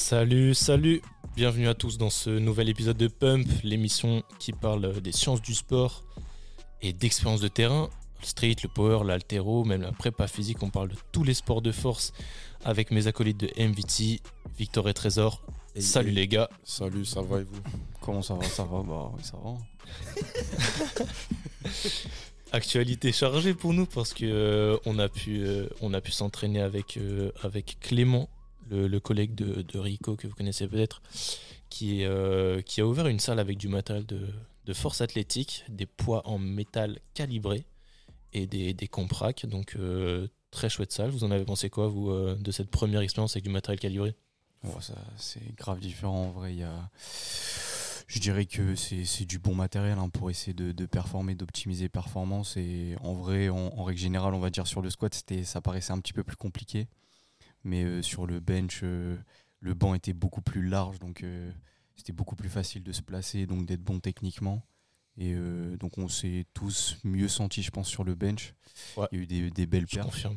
Salut, salut Bienvenue à tous dans ce nouvel épisode de Pump, l'émission qui parle des sciences du sport et d'expérience de terrain. Le street, le power, l'altéro, même la prépa physique, on parle de tous les sports de force avec mes acolytes de MVT, Victor et Trésor. Et- Salut et- les gars Salut, ça va et vous? Comment ça va? Ça va Bah oui, ça va. Actualité chargée pour nous parce que euh, on a pu, euh, on a pu s'entraîner avec, euh, avec Clément, le, collègue de, Rico que vous connaissez peut-être, euh, qui a ouvert une salle avec du matériel de, force athlétique, des poids en métal calibrés et des, des. Donc euh, très chouette salle. Vous en avez pensé quoi vous euh, de cette première expérience avec du matériel calibré? Ça, c'est grave différent en vrai. Je dirais que c'est du bon matériel hein, pour essayer de, performer, d'optimiser performance. Et en vrai, en, règle générale, on va dire sur le squat, ça paraissait un petit peu plus compliqué. Mais euh, sur le bench, euh, le banc était beaucoup plus large, donc euh, c'était beaucoup plus facile de se placer, donc d'être bon techniquement. Et euh, donc on s'est tous mieux sentis, je pense, sur le bench. Ouais. Il y a eu des, des belles Je confirme.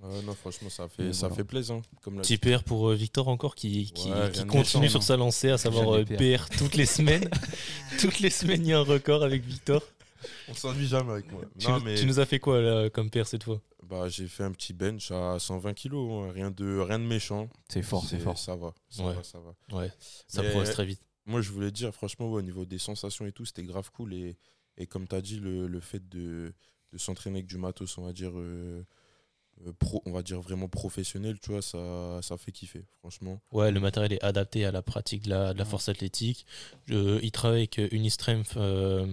Ouais, non, franchement, ça fait, Et ça voilà. fait plaisir. hein, Comme l'a Petit PR pour euh, Victor encore qui, qui, Ouais, continue sur non. sa lancée, à savoir PR toutes les semaines. toutes les semaines, il y a un record avec Victor. On s'ennuie jamais avec moi. Tu, non, nous- mais tu nous as fait quoi là, comme PR cette fois? Bah, j'ai fait un petit bench à 120 kilos. hein, Rien, de, rien de méchant. C'est fort, c'est fort. Ça va, ça Ouais. va, ça va. Ouais, ça Mais- progresse très vite. Moi, je voulais dire, franchement, ouais, au niveau des sensations et tout, c'était grave cool. Et, et comme tu as dit, le, le fait de, de s'entraîner avec du matos, on va dire, euh, euh, pro, on va dire vraiment professionnel, tu vois, ça, ça fait kiffer, franchement. Ouais, le matériel est adapté à la pratique de la, de la Ouais. force athlétique. Je- il travaille avec Unistrength, euh,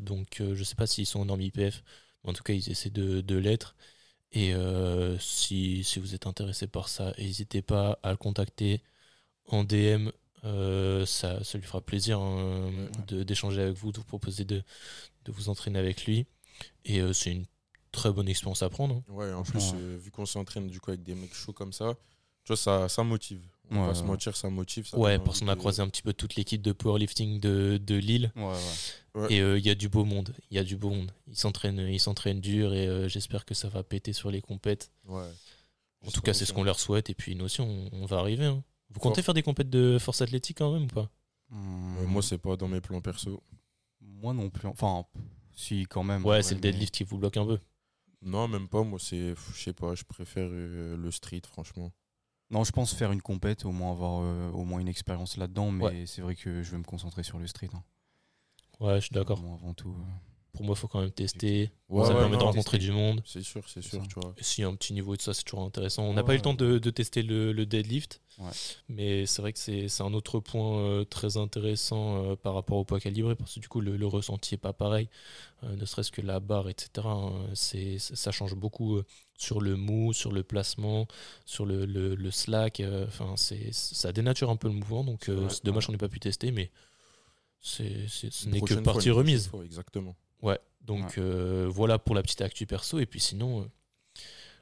donc euh, je sais pas s'ils sont en norme IPF, mais en tout cas ils essaient de, de l'être. Et euh, si, si vous êtes intéressé par ça, n'hésitez pas à le contacter en DM. euh, ça, ça lui fera plaisir hein, Ouais. de- d'échanger avec vous, de vous proposer de, de vous entraîner avec lui. Et euh, c'est une très bonne expérience à prendre. hein. Ouais, en plus, euh, vu qu'on s'entraîne du coup avec des mecs chauds comme ça, tu vois, ça, ça motive. On va Ouais, se mentir, ça motive. ça Ouais, parce qu'on a croisé un petit peu toute l'équipe de powerlifting de, de Lille. Ouais, ouais. Ouais. Et euh, il y a du beau monde. Il y a du beau monde. Ils s'entraînent, ils s'entraînent dur et euh, j'espère que ça va péter sur les compètes. Ouais. En tout cas, c'est ce qu'on leur souhaite. Et puis nous aussi, on, on va arriver. hein. Vous comptez faire des compètes de force athlétique quand même ou pas? Ouais, moi, c'est pas dans mes plans perso. moi non plus. Enfin, si, quand même. Ouais, c'est le mais- deadlift qui vous bloque un peu. Non, même pas. Moi, c'est, je sais pas, je préfère euh, le street, franchement. Non, je pense faire une compète, au moins avoir euh, au moins une expérience là-dedans, mais Ouais. c'est vrai que je veux me concentrer sur le street. hein. Ouais, je suis d'accord. Vraiment, avant tout. euh. Pour moi, il faut quand même tester. Ouais, ça ouais, permet de rencontrer du monde. C'est sûr, c'est sûr, tu vois. Et a un petit niveau de ça, c'est toujours intéressant. On n'a pas eu le temps de, de tester le, le deadlift, mais c'est vrai que c'est un autre point euh, très intéressant euh, par rapport au poids calibré, parce que du coup, le, le ressenti est pas pareil, Euh, ne serait-ce que la barre, etc. hein, c'est ça change beaucoup sur le mou, sur le placement, sur le, le, le slack. Enfin, c'est ça dénature un peu le mouvement, donc C'est dommage qu'on n'ait pas pu tester, mais c'est ce n'est que fois, partie remise. fois, exactement. Ouais, donc euh, voilà pour la petite actu perso. Et puis sinon, euh,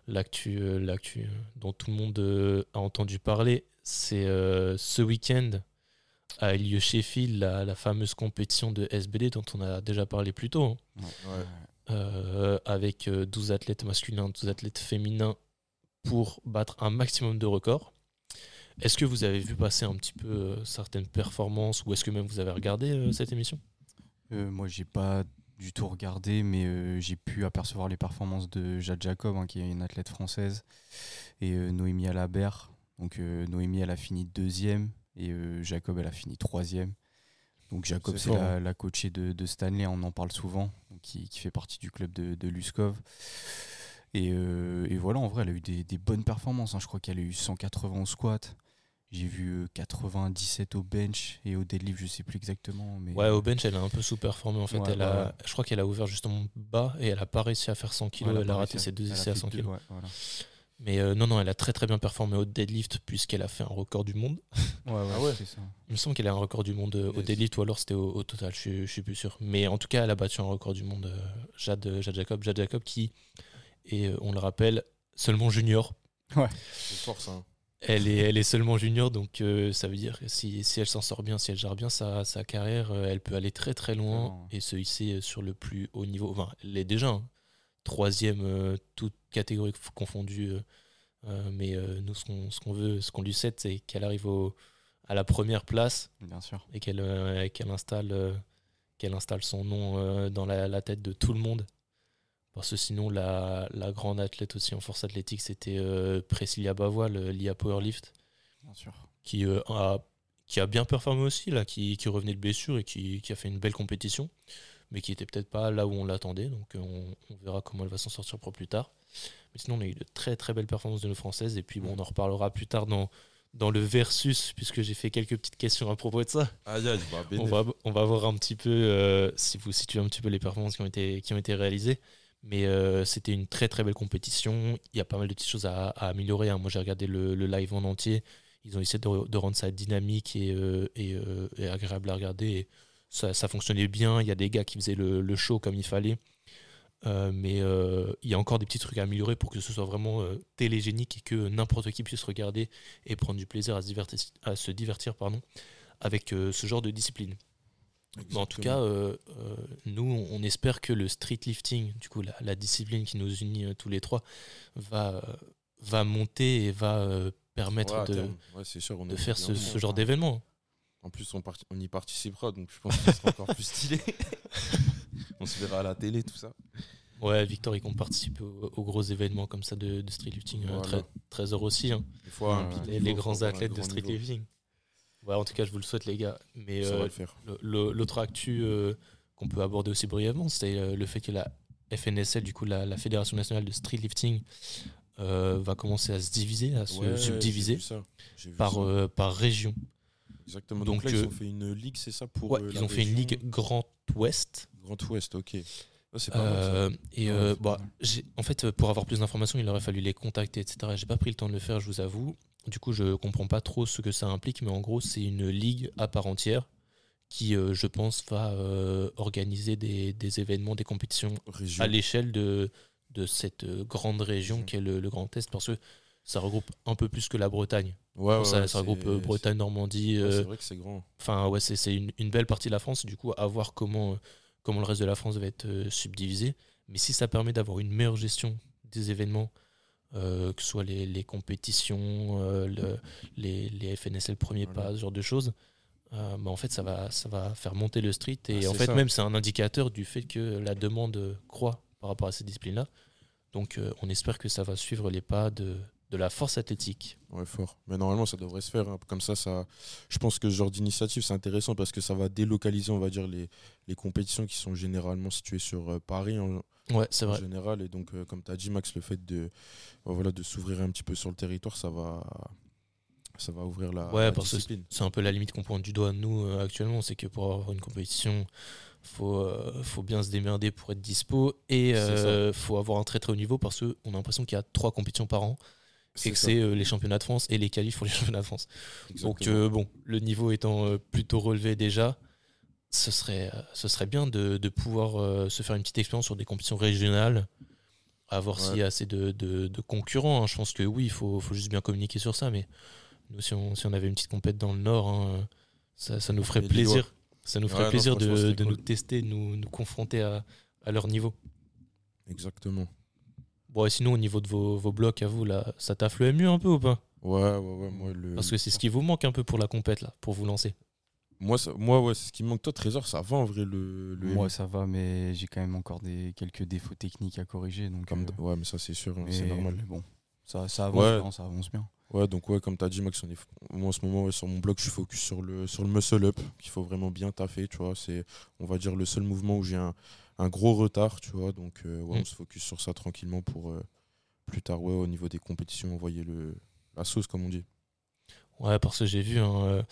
l'actu euh, l'actu dont tout le monde a entendu parler, c'est ce week-end a eu lieu Sheffield, la, la fameuse compétition de SBD dont on a déjà parlé plus tôt, hein, Ouais. avec euh, 12 athlètes masculins, 12 athlètes féminins pour battre un maximum de records. Est-ce que vous avez vu passer un petit peu euh, certaines performances ou est-ce que même vous avez regardé euh, cette émission? Euh, moi, j'ai pas du tout regardé, mais euh, j'ai pu apercevoir les performances de Jade Jacob, hein, qui est une athlète française, et euh, Noémie Alabert. Donc, euh, Noémie, elle a fini deuxième, et Jacob, elle a fini troisième. Donc, Jacob, C'est la, hein. la coachée de, de Stanley, on en parle souvent, donc qui, qui fait partie du club de, de Luskov. Et, et voilà, en vrai, elle a eu des, des bonnes performances. hein. Je crois qu'elle a eu 180 au squat. J'ai vu euh, 97 au bench et au deadlift, je sais plus exactement. Mais... Ouais, au bench, elle a un peu sous-performé en fait. Ouais, elle ouais, a, ouais. Je crois qu'elle a ouvert justement bas et elle a pas réussi à faire 100 kg. Ouais, elle a raté ses deux essais à fait 100 deux, kg. ouais, voilà. Mais euh, non, non, elle a très très bien performé au deadlift puisqu'elle a fait un record du monde. Ouais, ouais, Ah ouais. c'est ça. Il me semble qu'elle a un record du monde euh, au Yes. deadlift ou alors c'était au, au total, je, suis- je suis plus sûr. Mais en tout cas, elle a battu un record du monde, euh, Jade, Jade Jacob. Jade Jacob qui est, euh, on le rappelle, seulement junior. C'est fort, ça. hein. Elle est, elle est seulement junior, donc euh, ça veut dire que si, si elle s'en sort bien, si elle gère bien sa, sa carrière, euh, elle peut aller très très loin et se hisser sur le plus haut niveau. Enfin, elle est déjà hein. troisième, euh, toute catégorie conf- confondue, euh, Euh, mais euh, nous, ce qu'on ce qu'on veut, ce qu'on lui souhaite, c'est qu'elle arrive au, à la première place Bien sûr. et qu'elle euh, qu'elle installe, euh, qu'elle installe son nom euh, dans la, la tête de tout le monde. Parce que sinon, la, la grande athlète aussi en force athlétique, c'était euh, Priscilla Bavois, l'IA Powerlift, Bien sûr. qui, euh, a, qui a bien performé aussi, là, qui, qui revenait de blessure et qui, qui a fait une belle compétition, mais qui était peut-être pas là où on l'attendait. Donc, euh, on, on verra comment elle va s'en sortir pour plus tard. Mais sinon, on a eu de très très belles performances de nos Françaises. Et puis, bon, on en reparlera plus tard dans, dans le versus, puisque j'ai fait quelques petites questions à propos de ça. On va, on va voir un petit peu, euh, si vous situez un petit peu les performances qui ont été, qui ont été réalisées. Mais euh, c'était une très très belle compétition. Il y a pas mal de petites choses à, améliorer. hein. Moi, j'ai regardé le, live en entier. Ils ont essayé de, rendre ça dynamique et, euh, euh, agréable à regarder. Ça, fonctionnait bien. Il y a des gars qui faisaient le, show comme il fallait. Mais il y a encore des petits trucs à améliorer pour que ce soit vraiment télégénique et que n'importe qui puisse regarder et prendre du plaisir à se divertir, à se divertir pardon, avec ce genre de discipline. Mais en tout cas, euh, euh, nous, on espère que le street lifting, du coup, la, la discipline qui nous unit euh, tous les trois, va, va monter et va permettre Ouais, de, terme. Ouais, c'est sûr, on de est faire ce, genre d'événement. En plus, on, on y participera, donc je pense que ce sera encore plus stylé. on se verra à la télé, tout ça. Ouais, Victor, il compte participer aux, aux gros événements comme ça de, de street lifting. Voilà. Heureux aussi. hein. Des fois, les, les grands athlètes de street lifting. Ouais, en tout cas, je vous le souhaite, les gars. Mais Ça euh, va le faire. l'autre actu euh, qu'on peut aborder aussi brièvement, c'est euh, le fait que la FNSL, du coup, la, la Fédération nationale de street lifting, euh, va commencer à se diviser, à se Ouais, subdiviser par, euh, par région. Exactement. Donc, donc, là, ils ont fait une ligue, c'est ça pour Ouais, ils la ont fait une ligue Grand Ouest. Grand Ouest, ok. C'est pas mal, ça. Et Ouais, bah, en fait, pour avoir plus d'informations, il aurait fallu les contacter, etc. J'ai pas pris le temps de le faire, je vous avoue. Du coup, je comprends pas trop ce que ça implique, mais en gros, c'est une ligue à part entière qui, euh, je pense, va euh, organiser des, des événements, des compétitions Région. à l'échelle de, de cette euh, grande région Région. qui est le, le Grand Est, parce que ça regroupe un peu plus que la Bretagne. Ouais, ouais, ça, regroupe Bretagne, Normandie, ouais, c'est vrai que c'est grand. Enfin, ouais, c'est une, une belle partie de la France. Du coup, à voir comment, comment le reste de la France va être subdivisé. Mais si ça permet d'avoir une meilleure gestion des événements, euh, que ce soit les, les compétitions, euh, le- les, les FNSL premier Voilà. pas, ce genre de choses, euh, bah, en fait, ça va, ça va faire monter le street. Et Ah, en fait, ça. même, c'est un indicateur du fait que la demande croît par rapport à ces disciplines-là. Donc, euh, on espère que ça va suivre les pas de, de la force athlétique. Ouais, fort. Mais normalement, ça devrait se faire. hein. Comme ça, ça, je pense que ce genre d'initiative, c'est intéressant parce que ça va délocaliser, on va dire, les, les compétitions qui sont généralement situées sur euh, Paris en, Ouais, en vrai. général. Et donc, euh, comme tu as dit, Max, le fait de, euh, voilà, de s'ouvrir un petit peu sur le territoire, ça va, ça va ouvrir la, Ouais, la parce que discipline. c'est un peu la limite qu'on pointe du doigt nous actuellement, c'est que pour avoir une compétition, faut faut bien se démerder pour être dispo et euh, faut avoir un très très haut niveau parce qu'on a l'impression qu'il y a trois compétitions par an et que c'est euh, les championnats de France et les qualifs pour les championnats de France. Donc Exactement. euh, bon, le niveau étant euh, plutôt relevé déjà, ce serait ce serait bien de, de pouvoir se faire une petite expérience sur des compétitions régionales. À voir Ouais. s'il y a assez de, de- de concurrents. hein. Je pense que oui, il faut, faut juste bien communiquer sur ça. Mais nous, si on, si on avait une petite compète dans le Nord, hein, ça, ça nous ferait Les plaisir. Ça nous ferait Ouais, plaisir de, cool. nous tester, de nous, nous confronter à, à leur niveau. Exactement. Bon, et sinon, au niveau de vos, vos blocs à vous, là, ça taffe le mieux un peu ou pas? Ouais, ouais, ouais. Moi, le... Parce que c'est ce qui vous manque un peu pour la compète, là, pour vous lancer. moi, ça- moi ouais, c'est ce qui me manque. Toi, Trésor, ça va en vrai, le, le Moi, ça va, mais j'ai quand même encore des, quelques défauts techniques à corriger. Donc, Comme- euh, Ouais, mais ça, c'est sûr, hein, c'est normal. mais Bon, ça, ça avance Ouais. bien, ça avance bien. Ouais, donc ouais, comme tu as dit, Max, on est, moi en ce moment, ouais, sur mon blog, je suis focus sur le, sur le muscle up, qu'il faut vraiment bien taffer, tu vois. C'est, on va dire, le seul mouvement où j'ai un, un gros retard, tu vois. Donc, euh, ouais, Mm. on se focus sur ça tranquillement pour euh, plus tard, ouais, au niveau des compétitions, envoyer le, la sauce, comme on dit. Ouais, parce que j'ai vu hein, euh,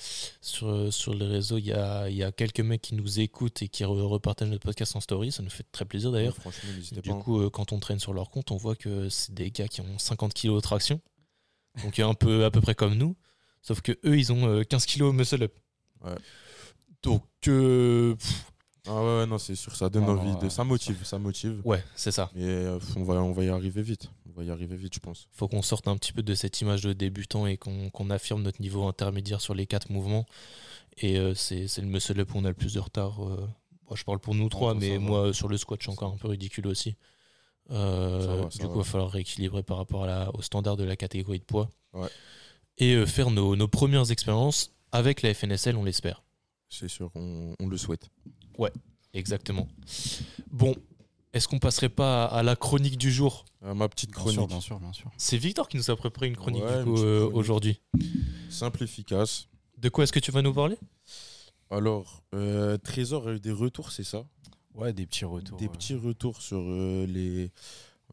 sur, sur les réseaux, il y a, il y a quelques mecs qui nous écoutent et qui re- repartagent notre podcast en story. Ça nous fait très plaisir d'ailleurs. Ouais, franchement, n'hésitez Du pas. hein. coup, quand on traîne sur leur compte, on voit que c'est des gars qui ont 50 kilos de traction. Donc un peu à peu près comme nous. Sauf que eux, ils ont euh, 15 kilos muscle up. Ouais. Donc, euh, pff, Ah ouais, ouais, non, c'est sûr, ça donne Non, envie. de, ça motive, ça motive. ouais, c'est ça. Mais euh, on, va, on va y arriver vite. On va y arriver vite, je pense. Faut qu'on sorte un petit peu de cette image de débutant et qu'on affirme notre niveau intermédiaire sur les quatre mouvements. Et euh, c'est le muscle up où on a le plus de retard. euh. Je parle pour nous trois, mais moi, sur le squat, je suis encore un peu ridicule aussi. Euh, va, du coup, il va. falloir rééquilibrer par rapport à la, au standard de la catégorie de poids. Ouais. Et euh, faire nos, nos premières expériences avec la FNSL, on l'espère. C'est sûr, on, on le souhaite. Exactement. Bon, est-ce qu'on passerait pas à, la chronique du jour Ah, ma petite Bien chronique. sûr, bien sûr, bien sûr. C'est Victor qui nous a préparé une chronique Ouais, euh, aujourd'hui. Simple, efficace. De quoi est-ce que tu vas nous parler? Alors, euh, Trésor a eu des retours, c'est ça? Ouais, des petits retours. Des ouais. petits retours sur les les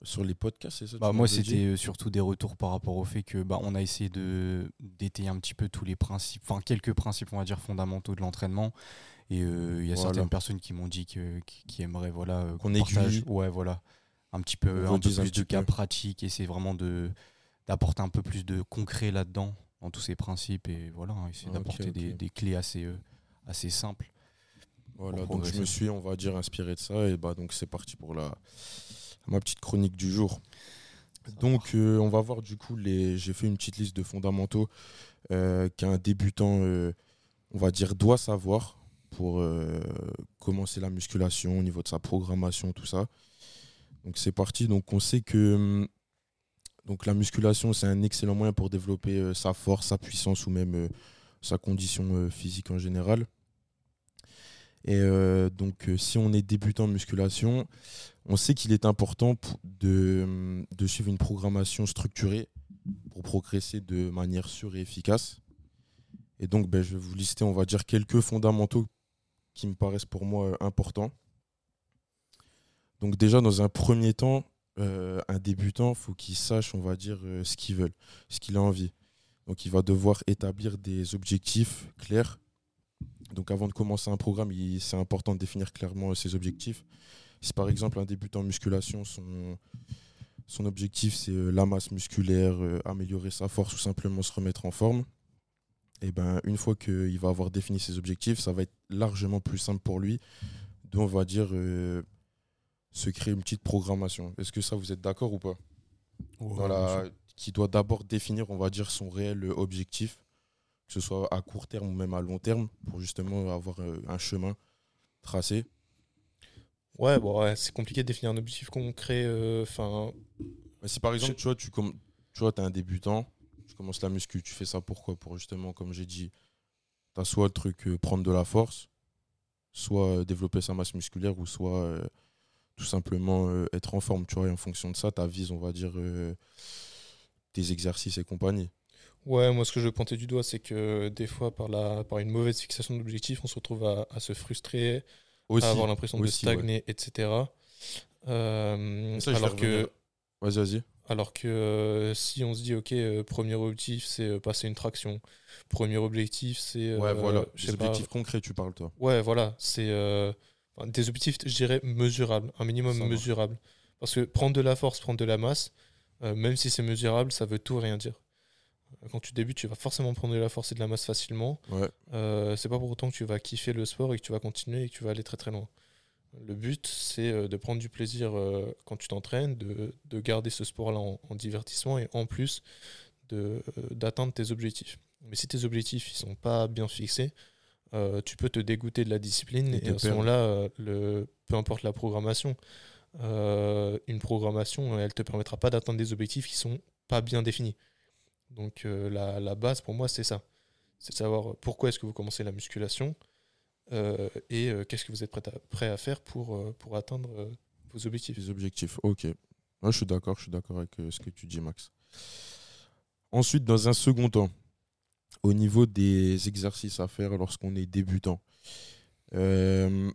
sur les podcasts, c'est ça Bah, moi, c'était euh, surtout des retours par rapport au fait que bah, on a essayé de d'étayer un petit peu tous les principes, enfin quelques principes, on va dire fondamentaux de l'entraînement. Et euh, il y a Voilà. certaines personnes qui m'ont dit que qui, qui aimeraient voilà euh, Qu'on partage- ouais voilà, un petit peu, un peu un plus de cas peu. pratiques et c'est vraiment de d'apporter un peu plus de concret là-dedans dans tous ces principes et voilà, hein, essayer d'apporter Des, clés assez euh, assez simples. Voilà, donc je me suis, on va dire, inspiré de ça. Et bah donc c'est parti pour la ma petite chronique du jour. Donc euh, on va voir du coup les. J'ai fait une petite liste de fondamentaux euh, qu'un débutant, euh, on va dire, doit savoir pour euh, commencer la musculation au niveau de sa programmation, tout ça. Donc c'est parti. Donc on sait que hum, donc la musculation c'est un excellent moyen pour développer euh, sa force, sa puissance ou même euh, sa condition physique en général. Et donc, si on est débutant en musculation, on sait qu'il est important de, de suivre une programmation structurée pour progresser de manière sûre et efficace. Et donc, ben, je vais vous lister, on va dire, quelques fondamentaux qui me paraissent pour moi euh, importants. Donc, déjà, dans un premier temps, euh, un débutant, faut qu'il sache, on va dire, euh, ce qu'il veut, ce qu'il a envie. Donc, il va devoir établir des objectifs clairs donc avant de commencer un programme, c'est important de définir clairement ses objectifs. Si par exemple un débutant en musculation, son, son objectif c'est la masse musculaire, améliorer sa force ou simplement se remettre en forme, et ben une fois qu'il va avoir défini ses objectifs, ça va être largement plus simple pour lui de, on va dire, euh, se créer une petite programmation. Est-ce que ça vous êtes d'accord ou pas? Qui doit d'abord définir, on va dire, son réel euh, objectif que ce soit à court terme ou même à long terme, pour justement avoir euh, un chemin tracé. Ouais, bon, ouais, c'est compliqué de définir un objectif concret. Enfin, si par exemple, Je- tu vois, tu, com- tu vois, es un débutant, tu commences la muscu, tu fais ça pourquoi Pour justement, comme j'ai dit, tu as soit le truc euh, prendre de la force, soit euh, développer sa masse musculaire, ou soit euh, tout simplement euh, être en forme, tu vois, et en fonction de ça, tu avises, on va dire, tes exercices et compagnie. ouais, moi, ce que je veux pointer du doigt, c'est que des fois, par, la, par une mauvaise fixation d'objectif, on se retrouve à, à se frustrer, Aussi, à avoir l'impression de ouais. stagner, etc. Ça, alors que. Vas-y, vas-y. Alors que euh, si on se dit, ok, euh, premier objectif, c'est euh, passer une traction. Premier objectif, c'est. Ouais, voilà. Des pas. objectifs concrets, tu parles, toi. Ouais, voilà. C'est des objectifs, je dirais, mesurables. Un minimum Ça mesurable. Parce que prendre de la force, prendre de la masse, même si c'est mesurable, ça veut tout rien dire. Quand tu débutes, tu vas forcément prendre de la force et de la masse facilement. Ouais. Euh, c'est pas pour autant que tu vas kiffer le sport et que tu vas continuer et que tu vas aller très très loin. Le but, c'est euh, de prendre du plaisir euh, quand tu t'entraînes, de, de garder ce sport-là en, en divertissement et en plus de, euh, d'atteindre tes objectifs. Mais si tes objectifs ils sont pas bien fixés, euh, tu peux te dégoûter de la discipline Et à ce moment-là, peu importe la programmation, euh, une programmation, elle te permettra pas d'atteindre des objectifs qui sont pas bien définis. Donc euh, la, la base pour moi, c'est ça. C'est de savoir pourquoi est-ce que vous commencez la musculation et euh, qu'est-ce que vous êtes prêt à, faire pour, euh, atteindre euh, vos objectifs? Les objectifs, ok. Moi, je suis d'accord, je suis d'accord avec euh, ce que tu dis, Max. Ensuite, dans un second temps, au niveau des exercices à faire lorsqu'on est débutant, euh,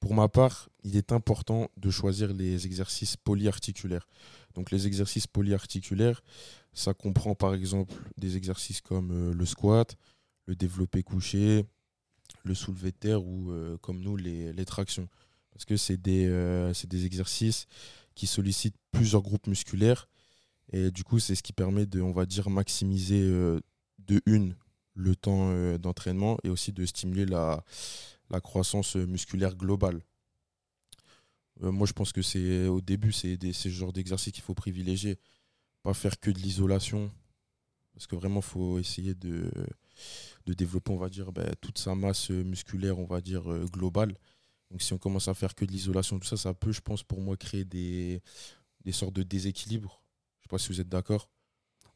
pour ma part, il est important de choisir les exercices polyarticulaires. Donc, les exercices polyarticulaires, ça comprend par exemple des exercices comme euh, le squat, le développé couché, le soulevé de terre ou, euh, comme nous, les, les tractions parce que c'est des, euh, des exercices qui sollicitent plusieurs groupes musculaires et du coup c'est ce qui permet de on va dire maximiser euh, de une le temps d'entraînement et aussi de stimuler la, la croissance musculaire globale. Moi je pense que c'est au début c'est ce genre d'exercice qu'il faut privilégier, pas faire que de l'isolation parce que vraiment faut essayer de, de développer on va dire ben, toute sa masse musculaire on va dire euh, globale Donc si on commence à faire que de l'isolation, tout ça, ça peut, je pense, pour moi, créer des, des sortes de déséquilibres. Je sais pas si vous êtes d'accord.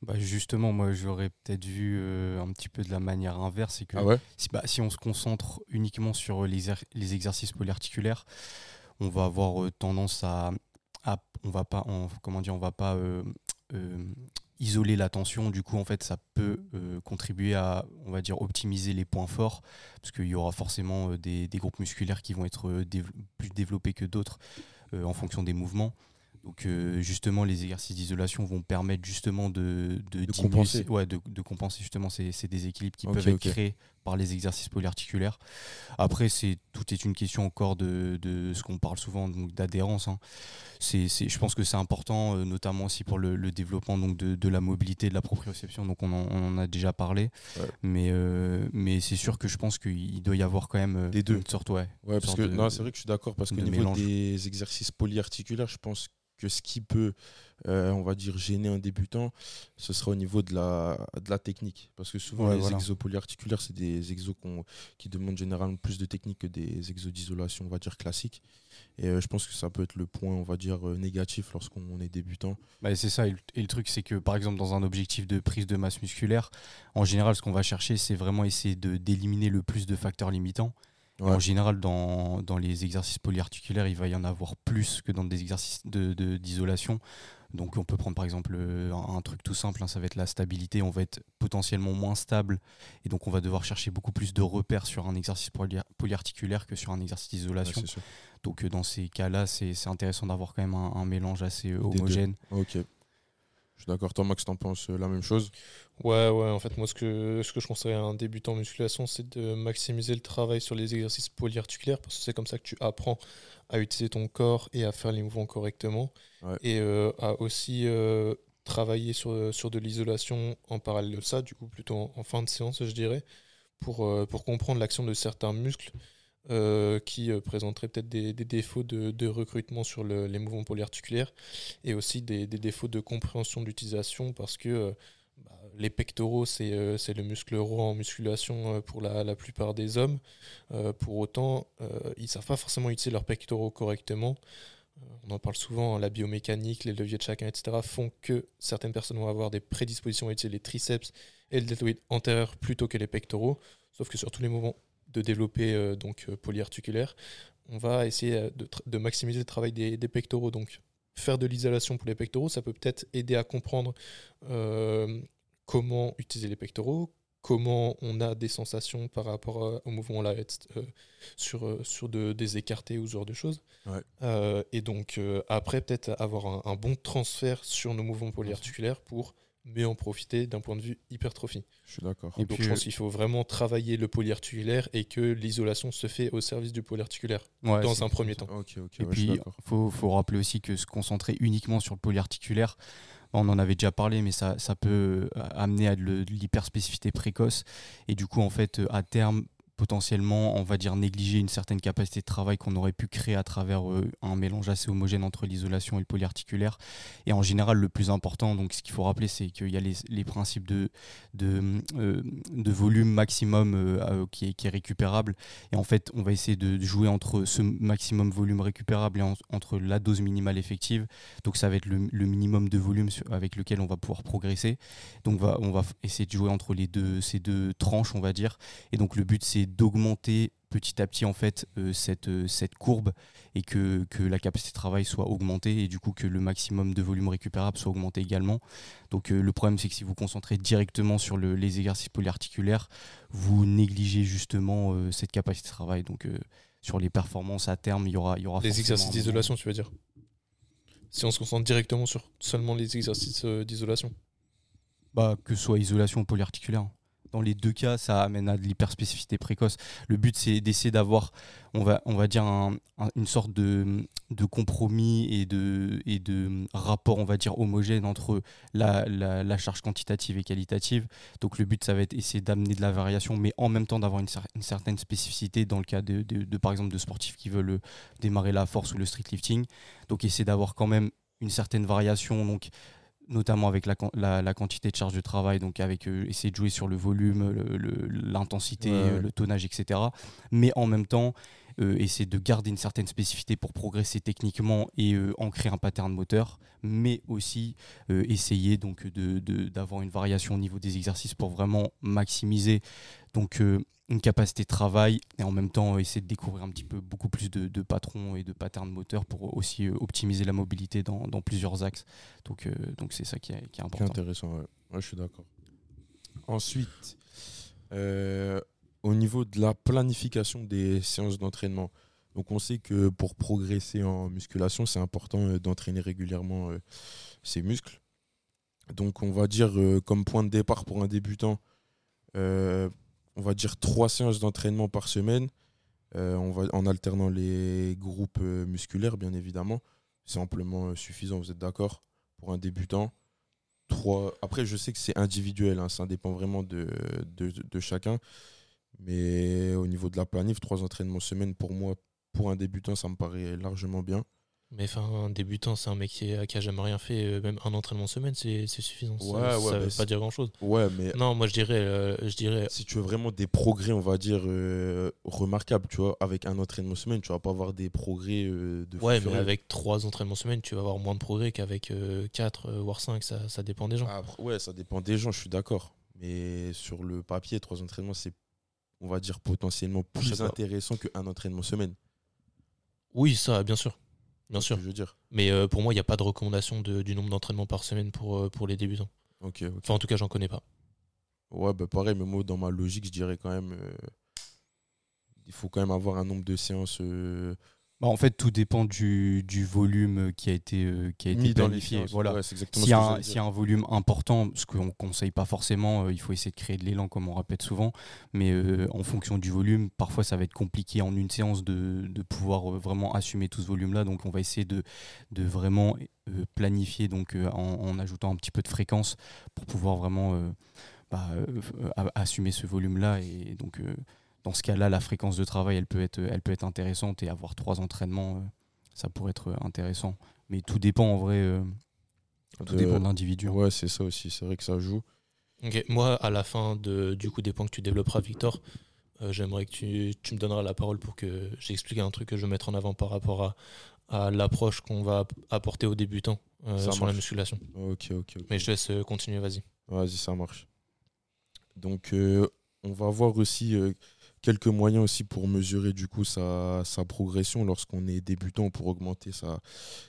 Bah justement, moi j'aurais peut-être vu euh, un petit peu de la manière inverse, c'est que Ah ouais? si, bah, si on se concentre uniquement sur les, er- les exercices polyarticulaires, on va avoir euh, tendance à, à- on va pas, comment dire, on va pas euh, euh, isoler la tension. Du coup, en fait, ça peut euh, contribuer à, on va dire, optimiser les points forts, parce qu'il y aura forcément euh, des, des groupes musculaires qui vont être euh, dév- plus développés que d'autres euh, en fonction des mouvements. Donc euh, justement, les exercices d'isolation vont permettre justement de, compenser. ces- ouais, de, de compenser justement ces, ces déséquilibres qui peuvent être créés par les exercices polyarticulaires. Après, c'est tout est une question encore de, de ce qu'on parle souvent donc d'adhérence. hein. C'est, je pense que c'est important, euh, notamment aussi pour le, le développement donc de, de la mobilité, de la proprioception. Donc on en, on en a déjà parlé, Ouais. mais euh, mais c'est sûr que je pense qu'il doit y avoir quand même euh, Des deux. une sorte ouais. Ouais, parce sorte que de- non, c'est vrai que je suis d'accord parce qu'au niveau mélange. des exercices polyarticulaires, je pense que ce qui peut, euh, on va dire, gêner un débutant, ce sera au niveau de la, de la technique. Parce que souvent, Ouais, les voilà. exos polyarticulaires, c'est des exos qui demandent généralement plus de technique que des exos d'isolation, on va dire, classiques. Et euh, je pense que ça peut être le point, on va dire, euh, négatif lorsqu'on est débutant. Bah, c'est ça, et le, et le truc c'est que par exemple dans un objectif de prise de masse musculaire, en général ce qu'on va chercher c'est vraiment essayer de d'éliminer le plus de facteurs limitants. Ouais. En général dans, dans les exercices polyarticulaires il va y en avoir plus que dans des exercices de- de- d'isolation. Donc on peut prendre par exemple euh, un, un truc tout simple, hein, ça va être la stabilité, on va être potentiellement moins stable et donc on va devoir chercher beaucoup plus de repères sur un exercice poly- polyarticulaire que sur un exercice d'isolation. donc euh, dans ces cas-là c'est intéressant d'avoir quand même un, un mélange assez euh, homogène. Je suis d'accord. Toi, Max, t'en penses euh, la même chose Ouais, ouais, en fait, moi, ce que, ce que je conseillerais à un débutant en musculation, c'est de maximiser le travail sur les exercices polyarticulaires, parce que c'est comme ça que tu apprends à utiliser ton corps et à faire les mouvements correctement. Ouais. Et euh, à aussi euh, travailler sur, sur de l'isolation en parallèle de ça, du coup, plutôt en, en fin de séance, je dirais, pour, euh, pour comprendre l'action de certains muscles. Euh, qui euh, présenteraient peut-être des, défauts de, recrutement sur le- les mouvements polyarticulaires et aussi des, défauts de compréhension d'utilisation parce que euh, bah, les pectoraux, c'est le muscle roi en musculation pour la, plupart des hommes. Pour autant, ils ne savent pas forcément utiliser leurs pectoraux correctement. On en parle souvent, hein, la biomécanique, les leviers de chacun, etc., font que certaines personnes vont avoir des prédispositions à utiliser les triceps et le deltoïde antérieur plutôt que les pectoraux. Sauf que sur tous les mouvements de développer euh, donc euh, polyarticulaire, on va essayer euh, de, maximiser le travail des, des pectoraux. Donc, faire de l'isolation pour les pectoraux, ça peut peut-être aider à comprendre comment utiliser les pectoraux, comment on a des sensations par rapport au mouvement là, euh, sur, sur de- des écartés ou ce genre de choses. Ouais. Euh, et donc, euh, après, peut-être avoir un, un bon transfert sur nos mouvements polyarticulaires pour mieux en profiter d'un point de vue hypertrophie. Je suis d'accord. Et Donc puis, je euh, pense qu'il faut vraiment travailler le polyarticulaire et que l'isolation se fait au service du polyarticulaire Ouais, dans un premier temps. Ok, ok. Et ouais, puis, d'accord. faut, faut rappeler aussi que se concentrer uniquement sur le polyarticulaire, on en avait déjà parlé, mais ça, ça peut euh, amener à de l'hyperspécificité précoce. Et du coup, en fait, euh, à terme, potentiellement, on va dire négliger une certaine capacité de travail qu'on aurait pu créer à travers euh, un mélange assez homogène entre l'isolation et le polyarticulaire. Et en général, le plus important, donc ce qu'il faut rappeler, c'est qu'il y a les, principes de, de, euh, volume maximum euh, qui, est, récupérable. Et en fait, on va essayer de jouer entre ce maximum volume récupérable et en- entre la dose minimale effective. Donc ça va être le, minimum de volume avec lequel on va pouvoir progresser. Donc va- on va essayer de jouer entre les deux, ces deux tranches, on va dire. Et donc le but, c'est d'augmenter petit à petit en fait euh, cette, euh, cette courbe et que, que la capacité de travail soit augmentée et du coup que le maximum de volume récupérable soit augmenté également. Donc euh, le problème c'est que si vous concentrez directement sur le- les exercices polyarticulaires, vous négligez justement cette capacité de travail. Donc sur les performances à terme, il y aura, il y aura Les exercices d'isolation, tu veux dire? Si on se concentre directement sur seulement les exercices d'isolation? Bah, que ce soit isolation ou polyarticulaire. Dans les deux cas, ça amène à de l'hyperspécificité précoce. Le but, c'est d'essayer d'avoir, on va, on va dire, un- un- une sorte de, de compromis et de, et de rapport, on va dire, homogène entre la, la- charge quantitative et qualitative. Donc le but, ça va être essayer d'amener de la variation, mais en même temps d'avoir une certaine spécificité dans le cas de, de- de, par exemple, de sportifs qui veulent euh, démarrer la force ou le street lifting. Donc essayer d'avoir quand même une certaine variation. Donc notamment avec la, quan- la, la quantité de charge de travail, donc avec euh, essayer de jouer sur le volume, le- le- l'intensité, Ouais, ouais. le tonnage, etc. Mais en même temps, essayer de garder une certaine spécificité pour progresser techniquement et euh, ancrer un pattern moteur, mais aussi euh, essayer donc de, de- d'avoir une variation au niveau des exercices pour vraiment maximiser donc euh, une capacité de travail et en même temps euh, essayer de découvrir un petit peu beaucoup plus de, de patrons et de patterns moteurs pour aussi euh, optimiser la mobilité dans, dans plusieurs axes. Donc euh, donc c'est ça qui est, qui est Qui est important. intéressant, ouais. Ouais, je suis d'accord. Ensuite, euh, au niveau de la planification des séances d'entraînement, donc on sait que pour progresser en musculation, c'est important euh, d'entraîner régulièrement euh, ses muscles. Donc on va dire euh, comme point de départ pour un débutant, on va dire trois séances d'entraînement par semaine, en alternant les groupes musculaires bien évidemment. C'est amplement suffisant, vous êtes d'accord Pour un débutant, trois. Après, je sais que c'est individuel, hein, ça dépend vraiment de chacun. Mais au niveau de la planif, trois entraînements semaine, pour moi, pour un débutant, ça me paraît largement bien. Mais enfin, un débutant, c'est un mec qui, a- qui a jamais rien fait, euh, même un entraînement semaine, c'est suffisant. Ça- Ouais, ça, ouais, veut pas dire grand chose. Ouais, mais Non, moi je dirais, euh, je dirais si tu veux vraiment des progrès, on va dire, euh, remarquables, tu vois, avec un entraînement semaine, tu vas pas avoir des progrès euh, de Ouais, mais avec trois entraînements semaine, tu vas avoir moins de progrès qu'avec 4 voire 5, ça, ça dépend des gens. Après, ouais, ça dépend des gens, je suis d'accord. Mais sur le papier, trois entraînements, c'est, on va dire, potentiellement plus intéressant qu'un entraînement semaine. Oui, ça, bien sûr. Bien sûr. Je veux dire. Mais euh, pour moi, il n'y a pas de recommandation de- du nombre d'entraînements par semaine pour, euh, pour les débutants. Enfin, en tout cas, j'en connais pas. Ouais, bah pareil, mais moi, dans ma logique, je dirais quand même. euh, il faut quand même avoir un nombre de séances Bah, en fait, tout dépend du, du volume qui a été, euh, qui a été mis dans les planifié. Voilà. Ouais, S'il y, a y a un volume important, ce qu'on ne conseille pas forcément, euh, il faut essayer de créer de l'élan comme on répète souvent, mais euh, en fonction du volume, parfois ça va être compliqué en une séance de, de pouvoir euh, vraiment assumer tout ce volume-là, donc on va essayer de, de vraiment euh, planifier donc, euh, en, en ajoutant un petit peu de fréquence pour pouvoir vraiment euh, bah, euh, assumer ce volume-là et donc euh, dans ce cas-là, la fréquence de travail, elle peut être, elle peut être intéressante et avoir trois entraînements, euh, ça pourrait être euh, intéressant. Mais tout dépend en vrai, euh, tout De- dépend de l'individu. Ouais, c'est ça aussi. C'est vrai que ça joue. Moi, à la fin de, du coup des points que tu développeras, Victor, euh, j'aimerais que tu, tu me donneras la parole pour que j'explique un truc que je veux mettre en avant par rapport à, à l'approche qu'on va apporter aux débutants euh, sur la musculation. Ok, ok. Mais je te laisse euh, continuer, vas-y. Vas-y, ça marche. Donc, euh, on va voir aussi euh, quelques moyens aussi pour mesurer du coup sa, sa progression lorsqu'on est débutant pour augmenter sa,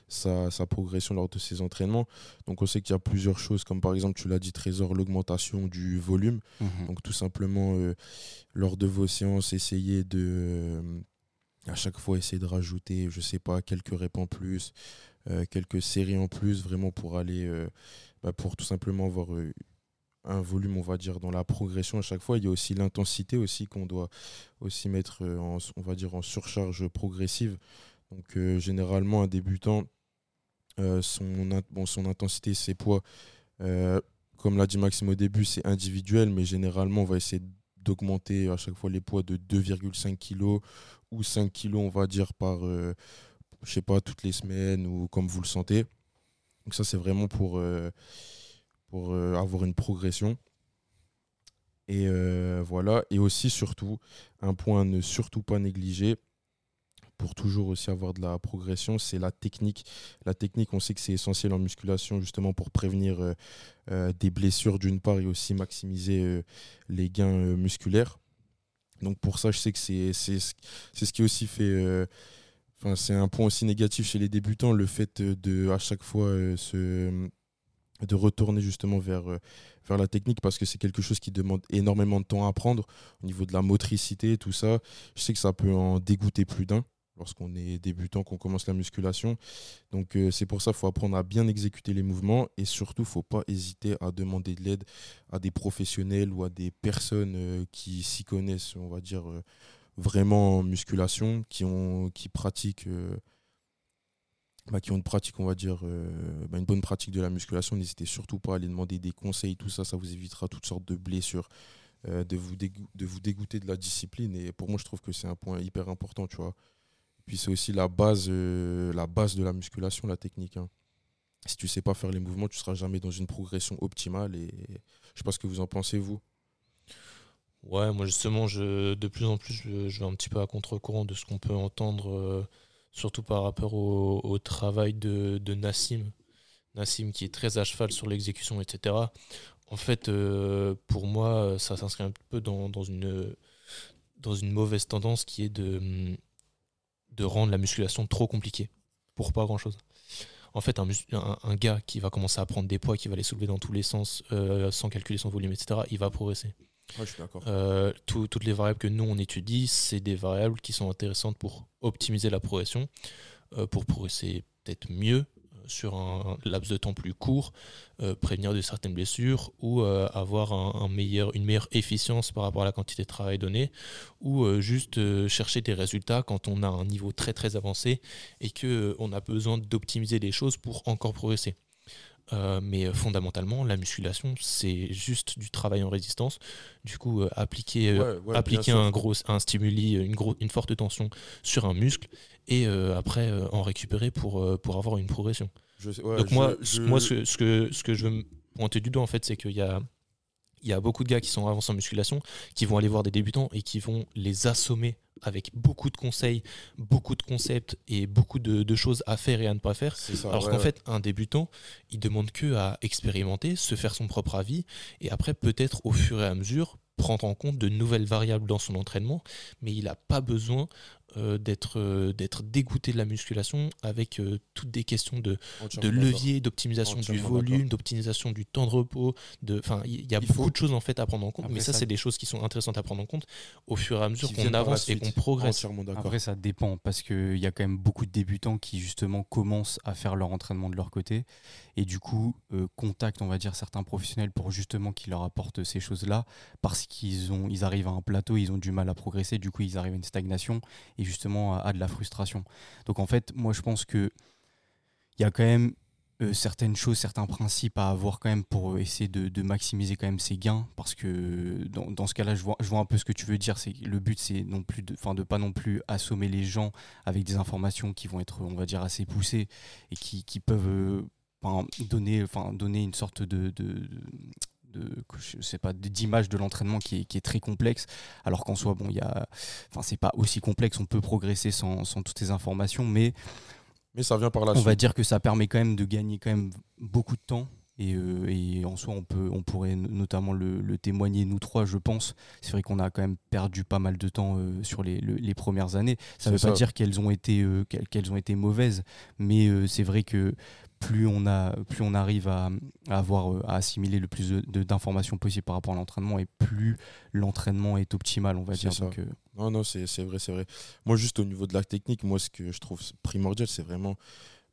sa, sa progression lors de ses entraînements. Donc, on sait qu'il y a plusieurs choses, comme par exemple, tu l'as dit, Trésor, l'augmentation du volume. Mhm. Donc, tout simplement, euh, lors de vos séances, essayez de. euh, à chaque fois, essayer de rajouter, je sais pas, quelques reps en plus, euh, quelques séries en plus, vraiment pour aller. bah, pour tout simplement avoir un volume, on va dire, dans la progression à chaque fois. Il y a aussi l'intensité aussi qu'on doit aussi mettre, euh, en, on va dire, en surcharge progressive. Donc, euh, généralement, un débutant, euh, son, bon, son intensité, ses poids, comme l'a dit Maxime au début, c'est individuel, mais généralement, on va essayer d'augmenter à chaque fois les poids de 2,5 kg ou 5 kg, on va dire, par, je sais pas, toutes les semaines ou comme vous le sentez. Donc ça, c'est vraiment pour, pour euh, avoir une progression. Et euh, voilà. Et aussi, surtout, un point à ne surtout pas négliger pour toujours aussi avoir de la progression, c'est la technique. La technique, on sait que c'est essentiel en musculation justement pour prévenir euh, des blessures d'une part et aussi maximiser les gains musculaires. Donc pour ça, je sais que c'est ce qui aussi fait... Enfin, c'est un point aussi négatif chez les débutants, le fait de à chaque fois se, de retourner justement vers, euh, vers la technique parce que c'est quelque chose qui demande énormément de temps à apprendre au niveau de la motricité, tout ça. Je sais que ça peut en dégoûter plus d'un lorsqu'on est débutant, qu'on commence la musculation. Donc euh, c'est pour ça qu'il faut apprendre à bien exécuter les mouvements et surtout, il ne faut pas hésiter à demander de l'aide à des professionnels ou à des personnes euh, qui s'y connaissent, on va dire, vraiment en musculation, qui, ont, qui pratiquent... bah, qui ont une pratique, on va dire, euh, bah, une bonne pratique de la musculation, n'hésitez surtout pas à aller demander des conseils, tout ça, ça vous évitera toutes sortes de blessures, euh, de, vous dégoûter de la discipline. Et pour moi, je trouve que c'est un point hyper important, tu vois. Puis c'est aussi la base, euh, la base de la musculation, la technique. hein. Si tu sais pas faire les mouvements, tu seras jamais dans une progression optimale. Et je sais pas ce que vous en pensez, vous. Ouais, moi justement, je, de plus en plus, je, vais un petit peu à contre-courant de ce qu'on peut entendre, surtout par rapport au, travail de, de Nassim. Nassim qui est très à cheval sur l'exécution, etc. En fait, euh, pour moi, ça s'inscrit un peu dans, une, mauvaise tendance qui est de, rendre la musculation trop compliquée pour pas grand-chose. En fait, un gars qui va commencer à prendre des poids, qui va les soulever dans tous les sens, euh, sans calculer son volume, etc., il va progresser. Euh, tout- toutes les variables que nous on étudie, c'est des variables qui sont intéressantes pour optimiser la progression, euh, pour progresser peut-être mieux euh, sur un laps de temps plus court, prévenir de certaines blessures ou avoir une meilleure efficience par rapport à la quantité de travail donnée ou juste chercher des résultats quand on a un niveau très très avancé et euh, on a besoin d'optimiser les choses pour encore progresser. Euh, mais euh, fondamentalement, la musculation, c'est juste du travail en résistance. Du coup, euh, appliquer, Ouais, ouais, bien appliquer un, gros, un stimuli, une, gros, une forte tension sur un muscle et après en récupérer pour, pour avoir une progression. Je sais- ouais, Donc je- moi, je- moi ce, que, ce, que, ce que je veux pointer du doigt, en fait, c'est qu'il y a, il y a beaucoup de gars qui sont avancés en musculation, qui vont aller voir des débutants et qui vont les assommer avec beaucoup de conseils, beaucoup de concepts et beaucoup de, de choses à faire et à ne pas faire. ça, Alors ouais, qu'en ouais. fait, un débutant, il demande que à expérimenter, se faire son propre avis, et après, peut-être au fur et à mesure, prendre en compte de nouvelles variables dans son entraînement, mais il n'a pas besoin euh, d'être euh, d'être dégoûté de la musculation avec euh, toutes des questions de, de levier, d'optimisation du volume, d'optimisation du temps de repos. De, enfin, il y a Il beaucoup faut- de choses en fait à prendre en compte, Après, mais ça, ça- c'est des choses qui sont intéressantes à prendre en compte au fur et à mesure qu'on avance et qu'on progresse. Après, ça dépend parce qu'il y a quand même beaucoup de débutants qui, justement, commencent à faire leur entraînement de leur côté et du coup, euh, contactent, on va dire, certains professionnels pour justement qu'ils leur apportent ces choses-là parce qu'ils ont, ils arrivent à un plateau, ils ont du mal à progresser, du coup, ils arrivent à une stagnation et justement à, de la frustration. Donc, en fait, moi, je pense que il y a quand même euh, certaines choses, certains principes à avoir quand même pour essayer de, maximiser quand même ses gains parce que dans, ce cas-là je vois, un peu ce que tu veux dire c'est le but c'est non plus de, enfin de pas non plus assommer les gens avec des informations qui vont être on va dire assez poussées et qui, peuvent euh, donner une sorte de, de je sais pas d'image de l'entraînement qui est, qui est très complexe alors qu'en soi bon il y a enfin c'est pas aussi complexe on peut progresser sans, sans toutes ces informations mais Mais ça vient par la on suite. va dire que ça permet quand même de gagner quand même beaucoup de temps. Et, euh, et en soi, on, peut, on pourrait no- notamment le, le témoigner, nous trois, je pense. C'est vrai qu'on a quand même perdu pas mal de temps euh, sur les, le- les premières années. Ça ne veut pas dire qu'elles ont, été, euh, qu'elles qu'elles ont été mauvaises, mais euh, c'est vrai que plus on, a, plus on arrive à, à avoir, euh, à assimiler le plus d'informations possible par rapport à l'entraînement, et plus l'entraînement est optimal, on va C'est dire. ça. Donc, euh, Non, non, c'est c'est vrai, c'est vrai. Moi, juste au niveau de la technique, moi, ce que je trouve primordial, c'est vraiment.